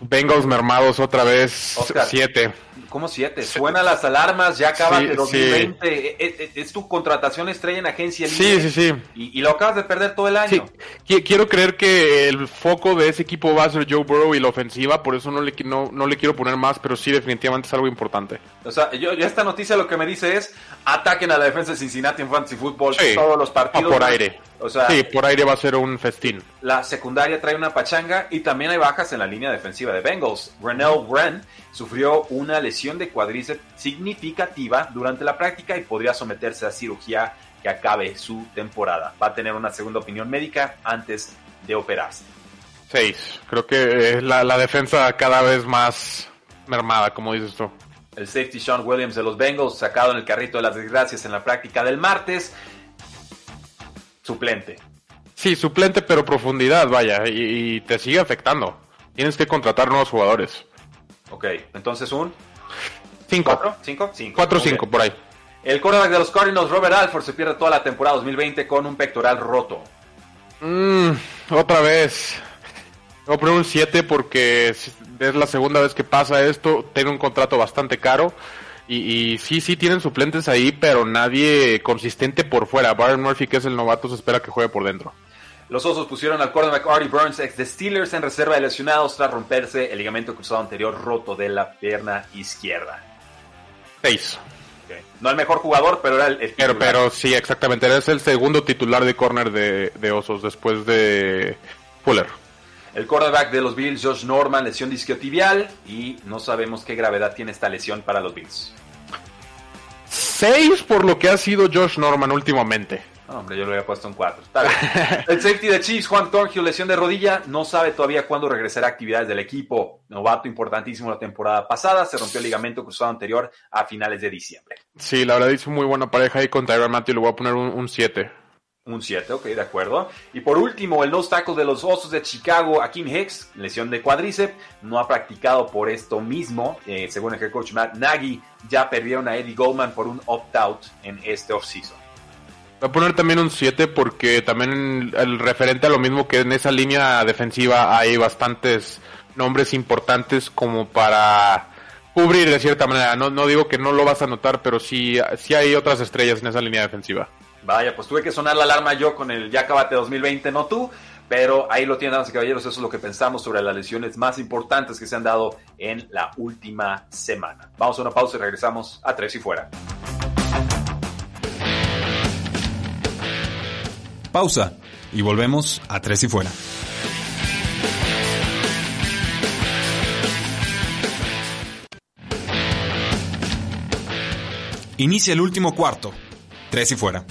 Bengals mermados otra vez. Oscar. 7. ¿Cómo siete? Suenan las alarmas, ya acaba Sí, el 2020. Es, es- es tu contratación estrella en agencia Sí, libre sí, sí. Y, y lo acabas de perder todo el Sí, año. qui- quiero creer que el foco de ese equipo va a ser Joe Burrow y la ofensiva, por eso no le, no, no le quiero poner más, pero sí definitivamente es algo importante. O sea, yo, yo esta noticia lo que me dice es ataquen a la defensa de Cincinnati en Fantasy Football Sí. todos los partidos. Ah, por aire. O sea, sí, por aire va a ser un festín. la secundaria trae una pachanga y también hay bajas en la línea defensiva de Bengals. Renell Wren sufrió una lesión de cuádriceps significativa durante la práctica y podría someterse a cirugía que acabe su temporada. Va a tener una segunda opinión médica antes de operarse. 6. Creo que eh, la, la defensa cada vez más mermada, como dices tú. El safety Sean Williams de los Bengals, sacado en el carrito de las desgracias en la práctica del martes, suplente. Sí, suplente, pero profundidad, vaya, y, y te sigue afectando. Tienes que contratar nuevos jugadores. Ok, entonces un 5. ¿Cuatro? ¿Cinco? Cinco. 4 Muy 5, bien. por ahí. El quarterback de los Cardinals, Robert Alford, se pierde toda la temporada 2020 con un pectoral roto. Mm, otra vez. Voy a poner un 7 porque es es la segunda vez que pasa esto. Tiene un contrato bastante caro. Y, y sí, sí tienen suplentes ahí, pero nadie consistente por fuera. Byron Murphy, que es el novato, se espera que juegue por dentro. Los Osos pusieron al quarterback Artie Burns, ex de Steelers, en reserva de lesionados tras romperse el ligamento cruzado anterior roto de la pierna izquierda. 6. Ok. No el mejor jugador, pero era el, el Pero, pero sí, exactamente. Eres el segundo titular de corner de, de Osos después de Fuller. El quarterback de los Bills, Josh Norman, lesión disquiotibial y no sabemos qué gravedad tiene esta lesión para los Bills. 6 por lo que ha sido Josh Norman últimamente. hombre, yo lo había puesto en 4. El safety de Chiefs, Juan Thornhill, lesión de rodilla, no sabe todavía cuándo regresará a actividades del equipo. Novato importantísimo la temporada pasada, se rompió el ligamento cruzado anterior a finales de diciembre. Sí, la verdad hizo muy buena pareja ahí con Tyron Matthew, le voy a poner un 7. Un 7, ok, de acuerdo. Y por último, el nose tackle de los Osos de Chicago, Akim Hicks, lesión de cuádriceps, no ha practicado por esto mismo. Eh, según el head coach Matt Nagy, ya perdieron a Eddie Goldman por un opt-out en este offseason. Voy a poner también un 7 porque también el referente a lo mismo que en esa línea defensiva hay bastantes nombres importantes como para cubrir de cierta manera. No, no digo que no lo vas a notar, pero sí, sí hay otras estrellas en esa línea defensiva. Vaya, pues tuve que sonar la alarma yo con el ya acabate 2020, no tú. Pero ahí lo tienen, damas y caballeros. Eso es lo que pensamos sobre las lesiones más importantes que se han dado en la última semana. Vamos a una pausa y regresamos a Tres y Fuera. Pausa y volvemos a Tres y Fuera. Inicia el último cuarto. Tres y fuera.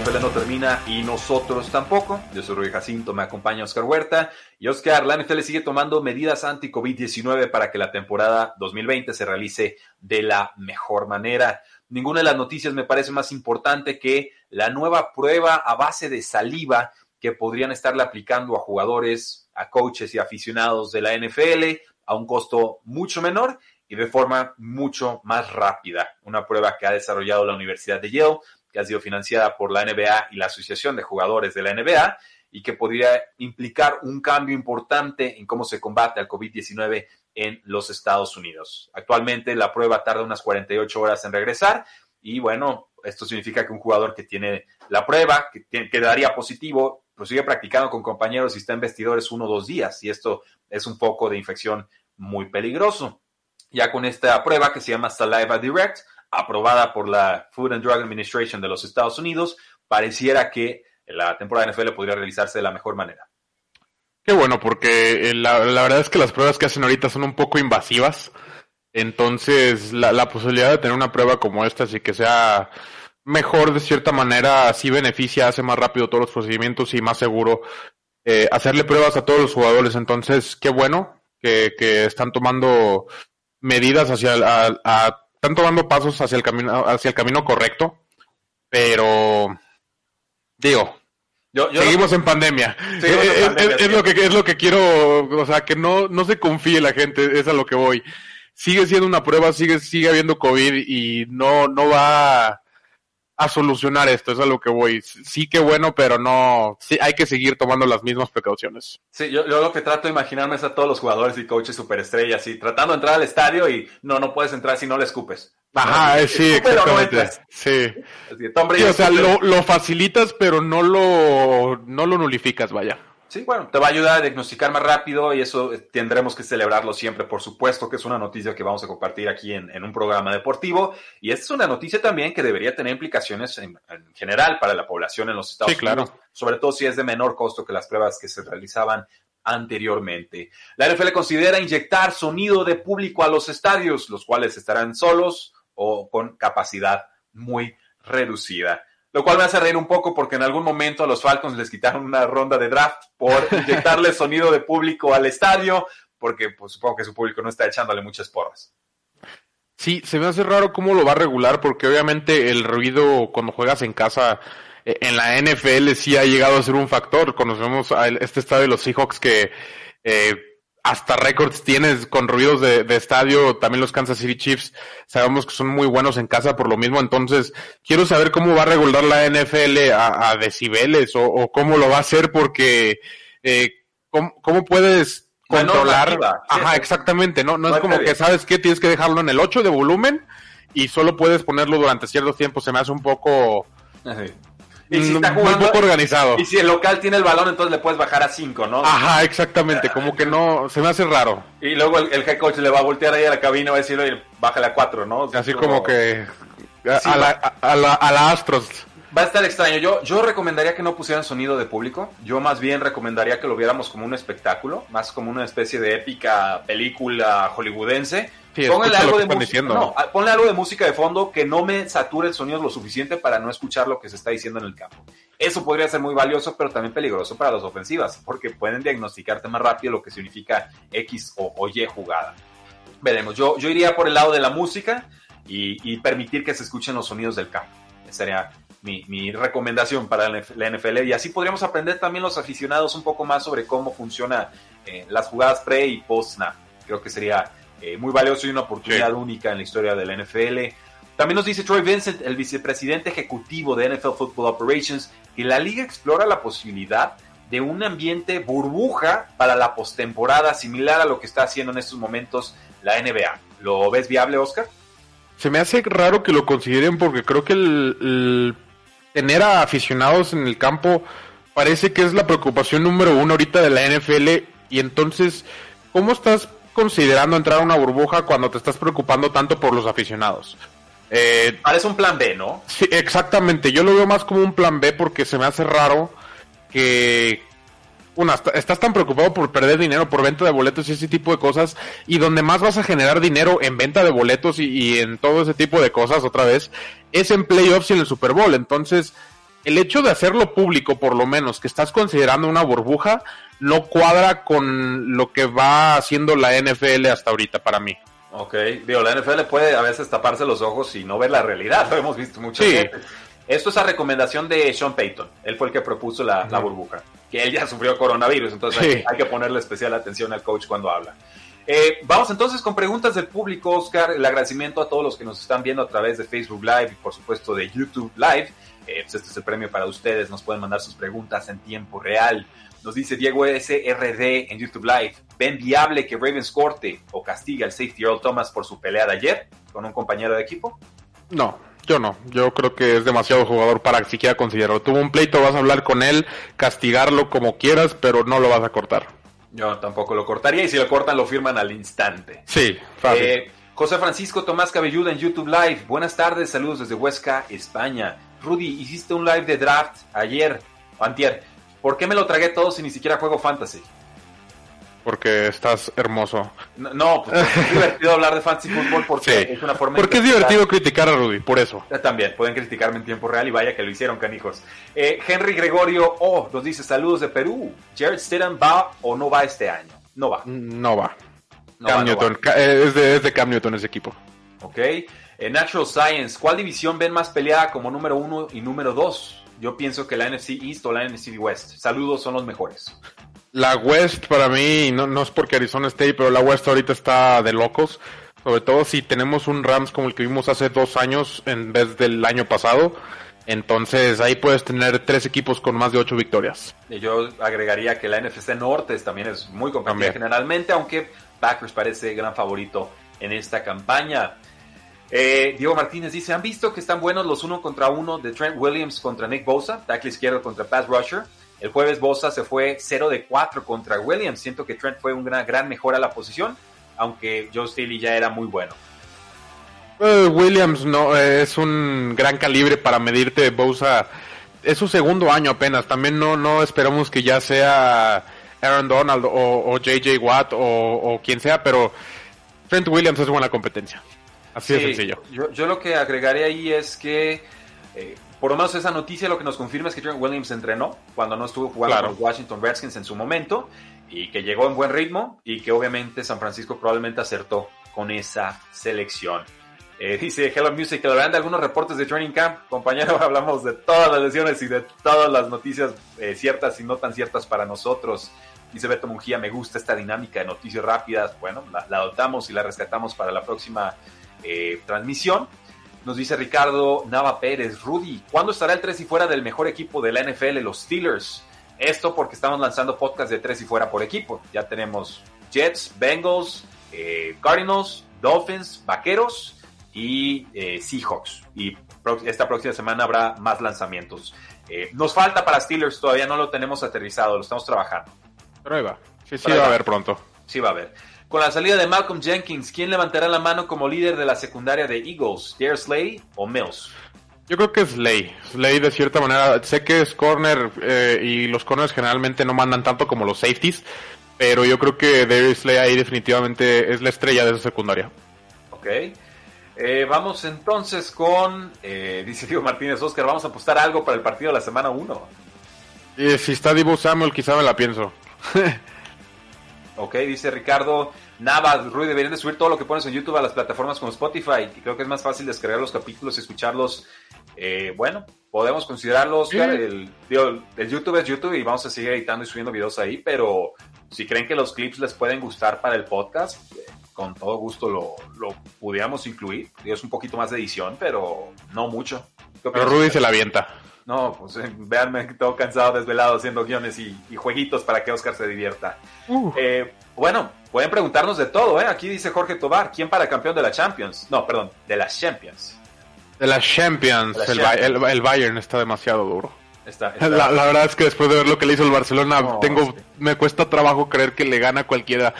NFL no termina y nosotros tampoco. Yo soy Rui Jacinto, me acompaña Oscar Huerta. Y Oscar, la NFL sigue tomando medidas anti-COVID-19 para que la temporada 2020 se realice de la mejor manera. Ninguna de las noticias me parece más importante que la nueva prueba a base de saliva que podrían estarle aplicando a jugadores, a coaches y aficionados de la NFL a un costo mucho menor y de forma mucho más rápida. Una prueba que ha desarrollado la Universidad de Yale que ha sido financiada por la NBA y la Asociación de Jugadores de la NBA y que podría implicar un cambio importante en cómo se combate al COVID-19 en los Estados Unidos. Actualmente la prueba tarda unas 48 horas en regresar y bueno, esto significa que un jugador que tiene la prueba, que quedaría positivo, pues sigue practicando con compañeros y está en vestidores uno o dos días y esto es un foco de infección muy peligroso. Ya con esta prueba que se llama Saliva Direct, aprobada por la Food and Drug Administration de los Estados Unidos, pareciera que la temporada de NFL podría realizarse de la mejor manera. Qué bueno, porque eh, la, verdad es que las pruebas que hacen ahorita son un poco invasivas. Entonces, la, posibilidad de tener una prueba como esta, así que sea mejor de cierta manera, así beneficia, hace más rápido todos los procedimientos y más seguro eh, hacerle pruebas a todos los jugadores. Entonces, qué bueno que, están tomando medidas hacia a están tomando pasos hacia el camino, hacia el camino correcto, pero digo, seguimos en pandemia. es, lo que es lo que quiero, o sea, que no no se confíe la gente, es a lo que voy. Sigue siendo una prueba, sigue sigue habiendo COVID y no no va a solucionar esto, es a lo que voy. Sí que bueno, pero no, sí hay que seguir tomando las mismas precauciones. Sí, yo, lo que trato de imaginarme es a todos los jugadores y coaches superestrellas, y tratando de entrar al estadio y no, no puedes entrar si no le escupes. Ajá, sí, exactamente. sí. o sea, lo, lo, facilitas, pero no lo, no lo nulificas, vaya. Sí, bueno, te va a ayudar a diagnosticar más rápido y eso tendremos que celebrarlo siempre, por supuesto, que es una noticia que vamos a compartir aquí en, un programa deportivo. Y esta es una noticia también que debería tener implicaciones en, general para la población en los Estados Unidos, sobre todo si es de menor costo que las pruebas que se realizaban anteriormente. La NFL considera inyectar sonido de público a los estadios, los cuales estarán solos o con capacidad muy reducida lo cual me hace reír un poco porque en algún momento a los Falcons les quitaron una ronda de draft por (laughs) inyectarle sonido de público al estadio, porque pues, supongo que su público no está echándole muchas porras. Sí, se me hace raro cómo lo va a regular, porque obviamente el ruido cuando juegas en casa eh, en la NFL sí ha llegado a ser un factor. Conocemos a este estadio de los Seahawks que eh, hasta récords tienes con ruidos de, estadio, también los Kansas City Chiefs, sabemos que son muy buenos en casa por lo mismo, entonces quiero saber cómo va a regular la NFL a, decibeles o, cómo lo va a hacer porque eh, ¿cómo, puedes controlar? Ajá, exactamente, no, no es como que sabes que tienes que dejarlo en el 8 de volumen y solo puedes ponerlo durante cierto tiempo, se me hace un poco... Y si está muy jugando- poco organizado. Y si el local tiene el balón, entonces le puedes bajar a 5, ¿no? Ajá, exactamente, como que no, se me hace raro. Y luego el, el head coach le va a voltear ahí a la cabina y va a decirle, "Oye, bájale a 4, ¿no? Así como que a, Sí, a la, a la, a la Astros. Va a estar extraño. Yo, yo recomendaría que no pusieran sonido de público. Yo más bien recomendaría que lo viéramos como un espectáculo, más como una especie de épica película hollywoodense. Sí, algo de música. No, ponle algo de música de fondo que no me sature el sonido lo suficiente para no escuchar lo que se está diciendo en el campo. Eso podría ser muy valioso, pero también peligroso para las ofensivas, porque pueden diagnosticarte más rápido lo que significa X o, o Y jugada. Veremos. Yo, yo iría por el lado de la música y, y permitir que se escuchen los sonidos del campo. Esa sería mi, mi recomendación para la NF- la NFL. Y así podríamos aprender también los aficionados un poco más sobre cómo funciona eh, las jugadas pre y post snap. Creo que sería eh, muy valioso y una oportunidad Sí. única en la historia de la NFL. También nos dice Troy Vincent, el vicepresidente ejecutivo de NFL Football Operations, que la liga explora la posibilidad de un ambiente burbuja para la postemporada, similar a lo que está haciendo en estos momentos la NBA. ¿Lo ves viable, Oscar? Se me hace raro que lo consideren porque creo que el, el tener a aficionados en el campo parece que es la preocupación número uno ahorita de la NFL y entonces, ¿cómo estás considerando entrar a una burbuja cuando te estás preocupando tanto por los aficionados? Eh, Parece un plan B, ¿no? Sí, exactamente. Yo lo veo más como un plan B porque se me hace raro que una, est- estás tan preocupado por perder dinero por venta de boletos y ese tipo de cosas y donde más vas a generar dinero en venta de boletos y, y en todo ese tipo de cosas otra vez es en playoffs y en el Super Bowl. Entonces, el hecho de hacerlo público, por lo menos, que estás considerando una burbuja, no cuadra con lo que va haciendo la NFL hasta ahorita para mí. Ok, digo, la NFL puede a veces taparse los ojos y no ver la realidad, (laughs) lo hemos visto muchas Sí. veces. Esto es a recomendación de Sean Payton, él fue el que propuso la, la burbuja, que él ya sufrió coronavirus, entonces hay que ponerle especial atención al coach cuando habla. Eh, vamos entonces con preguntas del público, Oscar, el agradecimiento a todos los que nos están viendo a través de Facebook Live y por supuesto de YouTube Live. Eh, pues este es el premio para ustedes, nos pueden mandar sus preguntas en tiempo real. Nos dice Diego SRD en YouTube Live. ¿Ven viable que Ravens corte o castigue al safety Earl Thomas por su pelea de ayer con un compañero de equipo? No, yo no. Yo creo que es demasiado jugador para siquiera considerarlo. Tuvo un pleito, vas a hablar con él, castigarlo como quieras, pero no lo vas a cortar. Yo tampoco lo cortaría y si lo cortan lo firman al instante. Sí, fácil. Eh, José Francisco Tomás Cabelluda en YouTube Live. Buenas tardes, saludos desde Huesca, España. Rudy, hiciste un live de draft ayer, o antier. ¿Por qué me lo tragué todo si ni siquiera juego fantasy? porque estás hermoso. No, no, pues es divertido hablar de fantasy fútbol porque Sí. es una forma de Porque es divertido criticar a Rudy, por eso. Eh, También, pueden criticarme en tiempo real y vaya que lo hicieron, canijos. Eh, Henry Gregorio O nos dice saludos de Perú. Jared Stidham va o no va este año. No va. No va. No Cam va, no Newton. va. Eh, es, de, es de Cam Newton ese equipo. Ok. Eh, Natural Science, ¿cuál división ven más peleada como número uno y número dos? Yo pienso que la NFC East o la NFC West. Saludos, son los mejores. La West para mí, no, no es porque Arizona State, pero la West ahorita está de locos. Sobre todo si tenemos un Rams como el que vimos hace dos años en vez del año pasado. Entonces ahí puedes tener tres equipos con más de ocho victorias. Y yo agregaría que la NFC Norte también es muy competitiva También. generalmente, aunque Packers parece gran favorito en esta campaña. Eh, Diego Martínez dice, ¿han visto que están buenos los uno contra uno de Trent Williams contra Nick Bosa? Tackle izquierdo contra Pass Rusher. El jueves Bosa se fue 0 de 4 contra Williams. Siento que Trent fue una gran mejora a la posición, aunque Joe Staley ya era muy bueno. Eh, Williams no eh, es un gran calibre para medirte Bosa. Es su segundo año apenas. También no, no esperamos que ya sea Aaron Donald o, o JJ Watt o, o quien sea, pero Trent Williams es buena competencia. Así de sencillo. Yo, yo lo que agregaré ahí es que, eh, por lo menos esa noticia lo que nos confirma es que Trent Williams entrenó cuando no estuvo jugando Claro. con Washington Redskins en su momento y que llegó en buen ritmo y que obviamente San Francisco probablemente acertó con esa selección. Eh, (laughs) dice Hello Music, ¿le darán de algunos reportes de Training Camp? Compañero, (laughs) hablamos de todas las lesiones y de todas las noticias eh, ciertas y no tan ciertas para nosotros. Dice Beto Mujía, me gusta esta dinámica de noticias rápidas. Bueno, la, la adoptamos y la rescatamos para la próxima eh, transmisión. Nos dice Ricardo Nava Pérez, Rudy, ¿cuándo estará el 3 y fuera del mejor equipo de la NFL, los Steelers? Esto porque estamos lanzando podcast de 3 y fuera por equipo. Ya tenemos Jets, Bengals, eh, Cardinals, Dolphins, Vaqueros y eh, Seahawks. Y esta próxima semana habrá más lanzamientos. Eh, nos falta para Steelers, todavía no lo tenemos aterrizado, lo estamos trabajando. Pero ahí va. Sí, sí va a haber pronto. Sí va a haber. Con la salida de Malcolm Jenkins, ¿quién levantará la mano como líder de la secundaria de Eagles? ¿Dare Slay o Mills? Yo creo que es Slay. Slay de cierta manera, sé que es corner eh, y los corners generalmente no mandan tanto como los safeties, pero yo creo que Darius Slay ahí definitivamente es la estrella de esa secundaria. Ok. Eh, vamos entonces con, eh, dice Diego Martínez, Oscar, vamos a apostar algo para el partido de la semana 1. Eh, si está Divo Samuel, quizá me la pienso. (laughs) ok, dice Ricardo, Navas, Rui, deberían de subir todo lo que pones en YouTube a las plataformas como Spotify. Y creo que es más fácil descargar los capítulos y escucharlos. Eh, bueno, podemos considerarlo, Oscar. El, el, YouTube es YouTube y vamos a seguir editando y subiendo videos ahí, pero si creen que los clips les pueden gustar para el podcast, con todo gusto lo, lo pudiéramos incluir. Es un poquito más de edición, pero no mucho. Pero Rudy se la avienta. No, pues eh, véanme, todo cansado, desvelado, haciendo guiones y, jueguitos para que Oscar se divierta. Uh. Eh, bueno, pueden preguntarnos de todo, ¿eh? Aquí dice Jorge Tobar, ¿quién para campeón de la Champions? No, perdón, de las Champions. De las Champions, el, Bayern está demasiado duro. (laughs) La, verdad es que después de ver lo que le hizo el Barcelona, tengo, me cuesta trabajo creer que le gana cualquiera.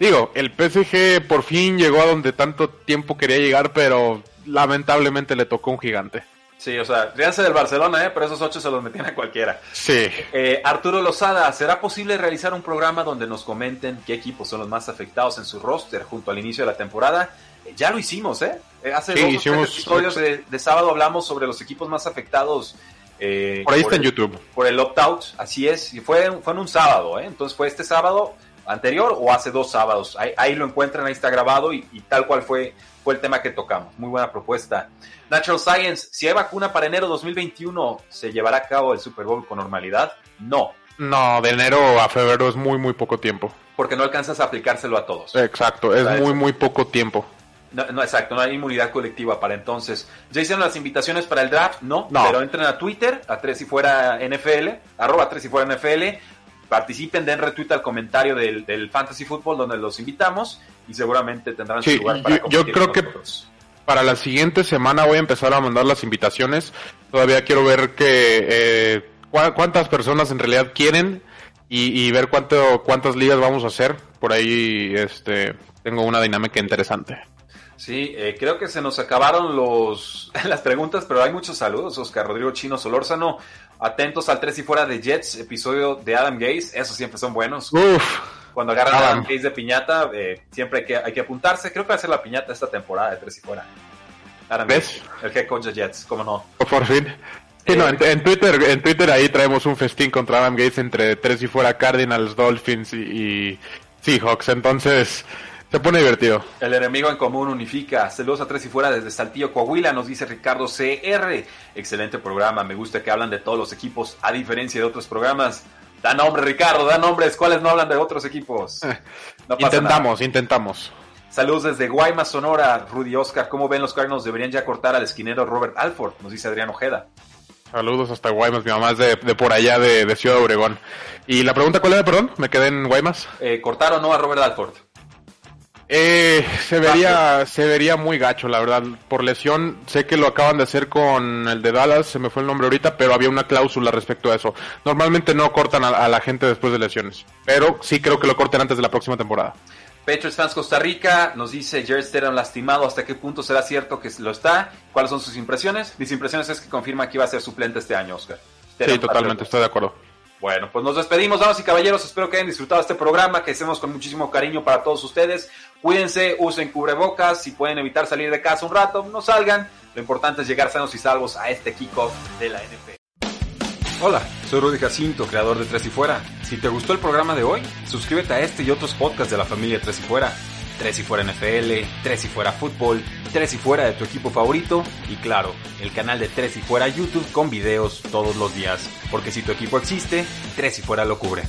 Digo, el PSG por fin llegó a donde tanto tiempo quería llegar, pero lamentablemente le tocó un gigante. Sí, o sea, ríanse del Barcelona, ¿eh? pero esos ocho se los metían a cualquiera. Sí. Eh, Arturo Lozada, ¿será posible realizar un programa donde nos comenten qué equipos son los más afectados en su roster junto al inicio de la temporada? Eh, ya lo hicimos, ¿eh? eh hace dos episodios de, sábado hablamos sobre los equipos más afectados. por ahí está en YouTube. Por el opt-out, así es. Y fue, fue en un sábado, ¿eh? Entonces fue este sábado anterior o hace dos sábados. Ahí, lo encuentran, ahí está grabado y, tal cual fue, fue el tema que tocamos. Muy buena propuesta. Natural Science, si hay vacuna para enero 2021, ¿se llevará a cabo el Super Bowl con normalidad? No. No, de enero a febrero es muy, muy poco tiempo. Porque no alcanzas a aplicárselo a todos. Exacto, es muy, muy poco tiempo. No, exacto, no hay inmunidad colectiva para entonces. ¿Ya hicieron las invitaciones para el draft? No, no. pero entren a Twitter, a Tres y Fuera NFL, arroba Tres y Fuera NFL, participen, den retweet al comentario del, Fantasy Football donde los invitamos y seguramente tendrán su lugar para yo, yo creo que para la siguiente semana voy a empezar a mandar las invitaciones. Todavía quiero ver que eh, cuántas personas en realidad quieren y, ver cuánto, cuántas ligas vamos a hacer. Por ahí este tengo una dinámica interesante. Sí, eh, creo que se nos acabaron los (laughs) las preguntas, pero hay muchos saludos. Oscar Rodrigo Chino Solórzano, atentos al 3 y fuera de Jets, episodio de Adam Gaze, esos siempre son buenos. Cuando agarran a Adam Gaze de piñata, eh, siempre hay que, hay que apuntarse. Creo que va a ser la piñata esta temporada de 3 y fuera. Adam ¿Ves? el head coach de Jets, ¿cómo no? Por fin. no, eh, en, Twitter, en Twitter ahí traemos un festín contra Adam Gates entre 3 y fuera Cardinals, Dolphins y, y Seahawks. Entonces, se pone divertido. El enemigo en común unifica. Saludos a tres y fuera desde Saltillo, Coahuila, nos dice Ricardo CR. Excelente programa. Me gusta que hablan de todos los equipos, a diferencia de otros programas. Da nombre, Ricardo, da nombres. ¿Cuáles no hablan de otros equipos? (laughs) intentamos, intentamos. Saludos desde Guaymas, Sonora. Rudy Oscar, ¿cómo ven los Cardinals? Deberían ya cortar al esquinero Robert Alford, nos dice Adrián Ojeda. Saludos hasta Guaymas, mi mamá es de, por allá, de, Ciudad Obregón. ¿Y la pregunta cuál era, perdón? ¿Me quedé en Guaymas? Eh, ¿Cortar o no a Robert Alford? Eh, se vería, se vería muy gacho, la verdad. Por lesión, sé que lo acaban de hacer con el de Dallas, se me fue el nombre ahorita, pero había una cláusula respecto a eso. Normalmente no cortan a, la gente después de lesiones, pero sí creo que lo corten antes de la próxima temporada. Patriots Fans Costa Rica nos dice Jared Stidham lastimado. ¿Hasta qué punto será cierto que lo está? ¿Cuáles son sus impresiones? Mis impresiones es que confirma que iba a ser suplente este año, Oscar. sí, totalmente, estoy de acuerdo. Bueno, pues nos despedimos, damas y caballeros. Espero que hayan disfrutado este programa que hacemos con muchísimo cariño para todos ustedes. Cuídense, usen cubrebocas. Si pueden evitar salir de casa un rato, no salgan. Lo importante es llegar sanos y salvos a este kickoff de la NFL. Hola, soy Rudy Jacinto, creador de Tres y Fuera. Si te gustó el programa de hoy, suscríbete a este y otros podcasts de la familia Tres y Fuera. Tres y Fuera NFL, Tres y Fuera Fútbol, Tres y Fuera de tu equipo favorito y claro, el canal de Tres y Fuera YouTube con videos todos los días. Porque si tu equipo existe, Tres y Fuera lo cubre.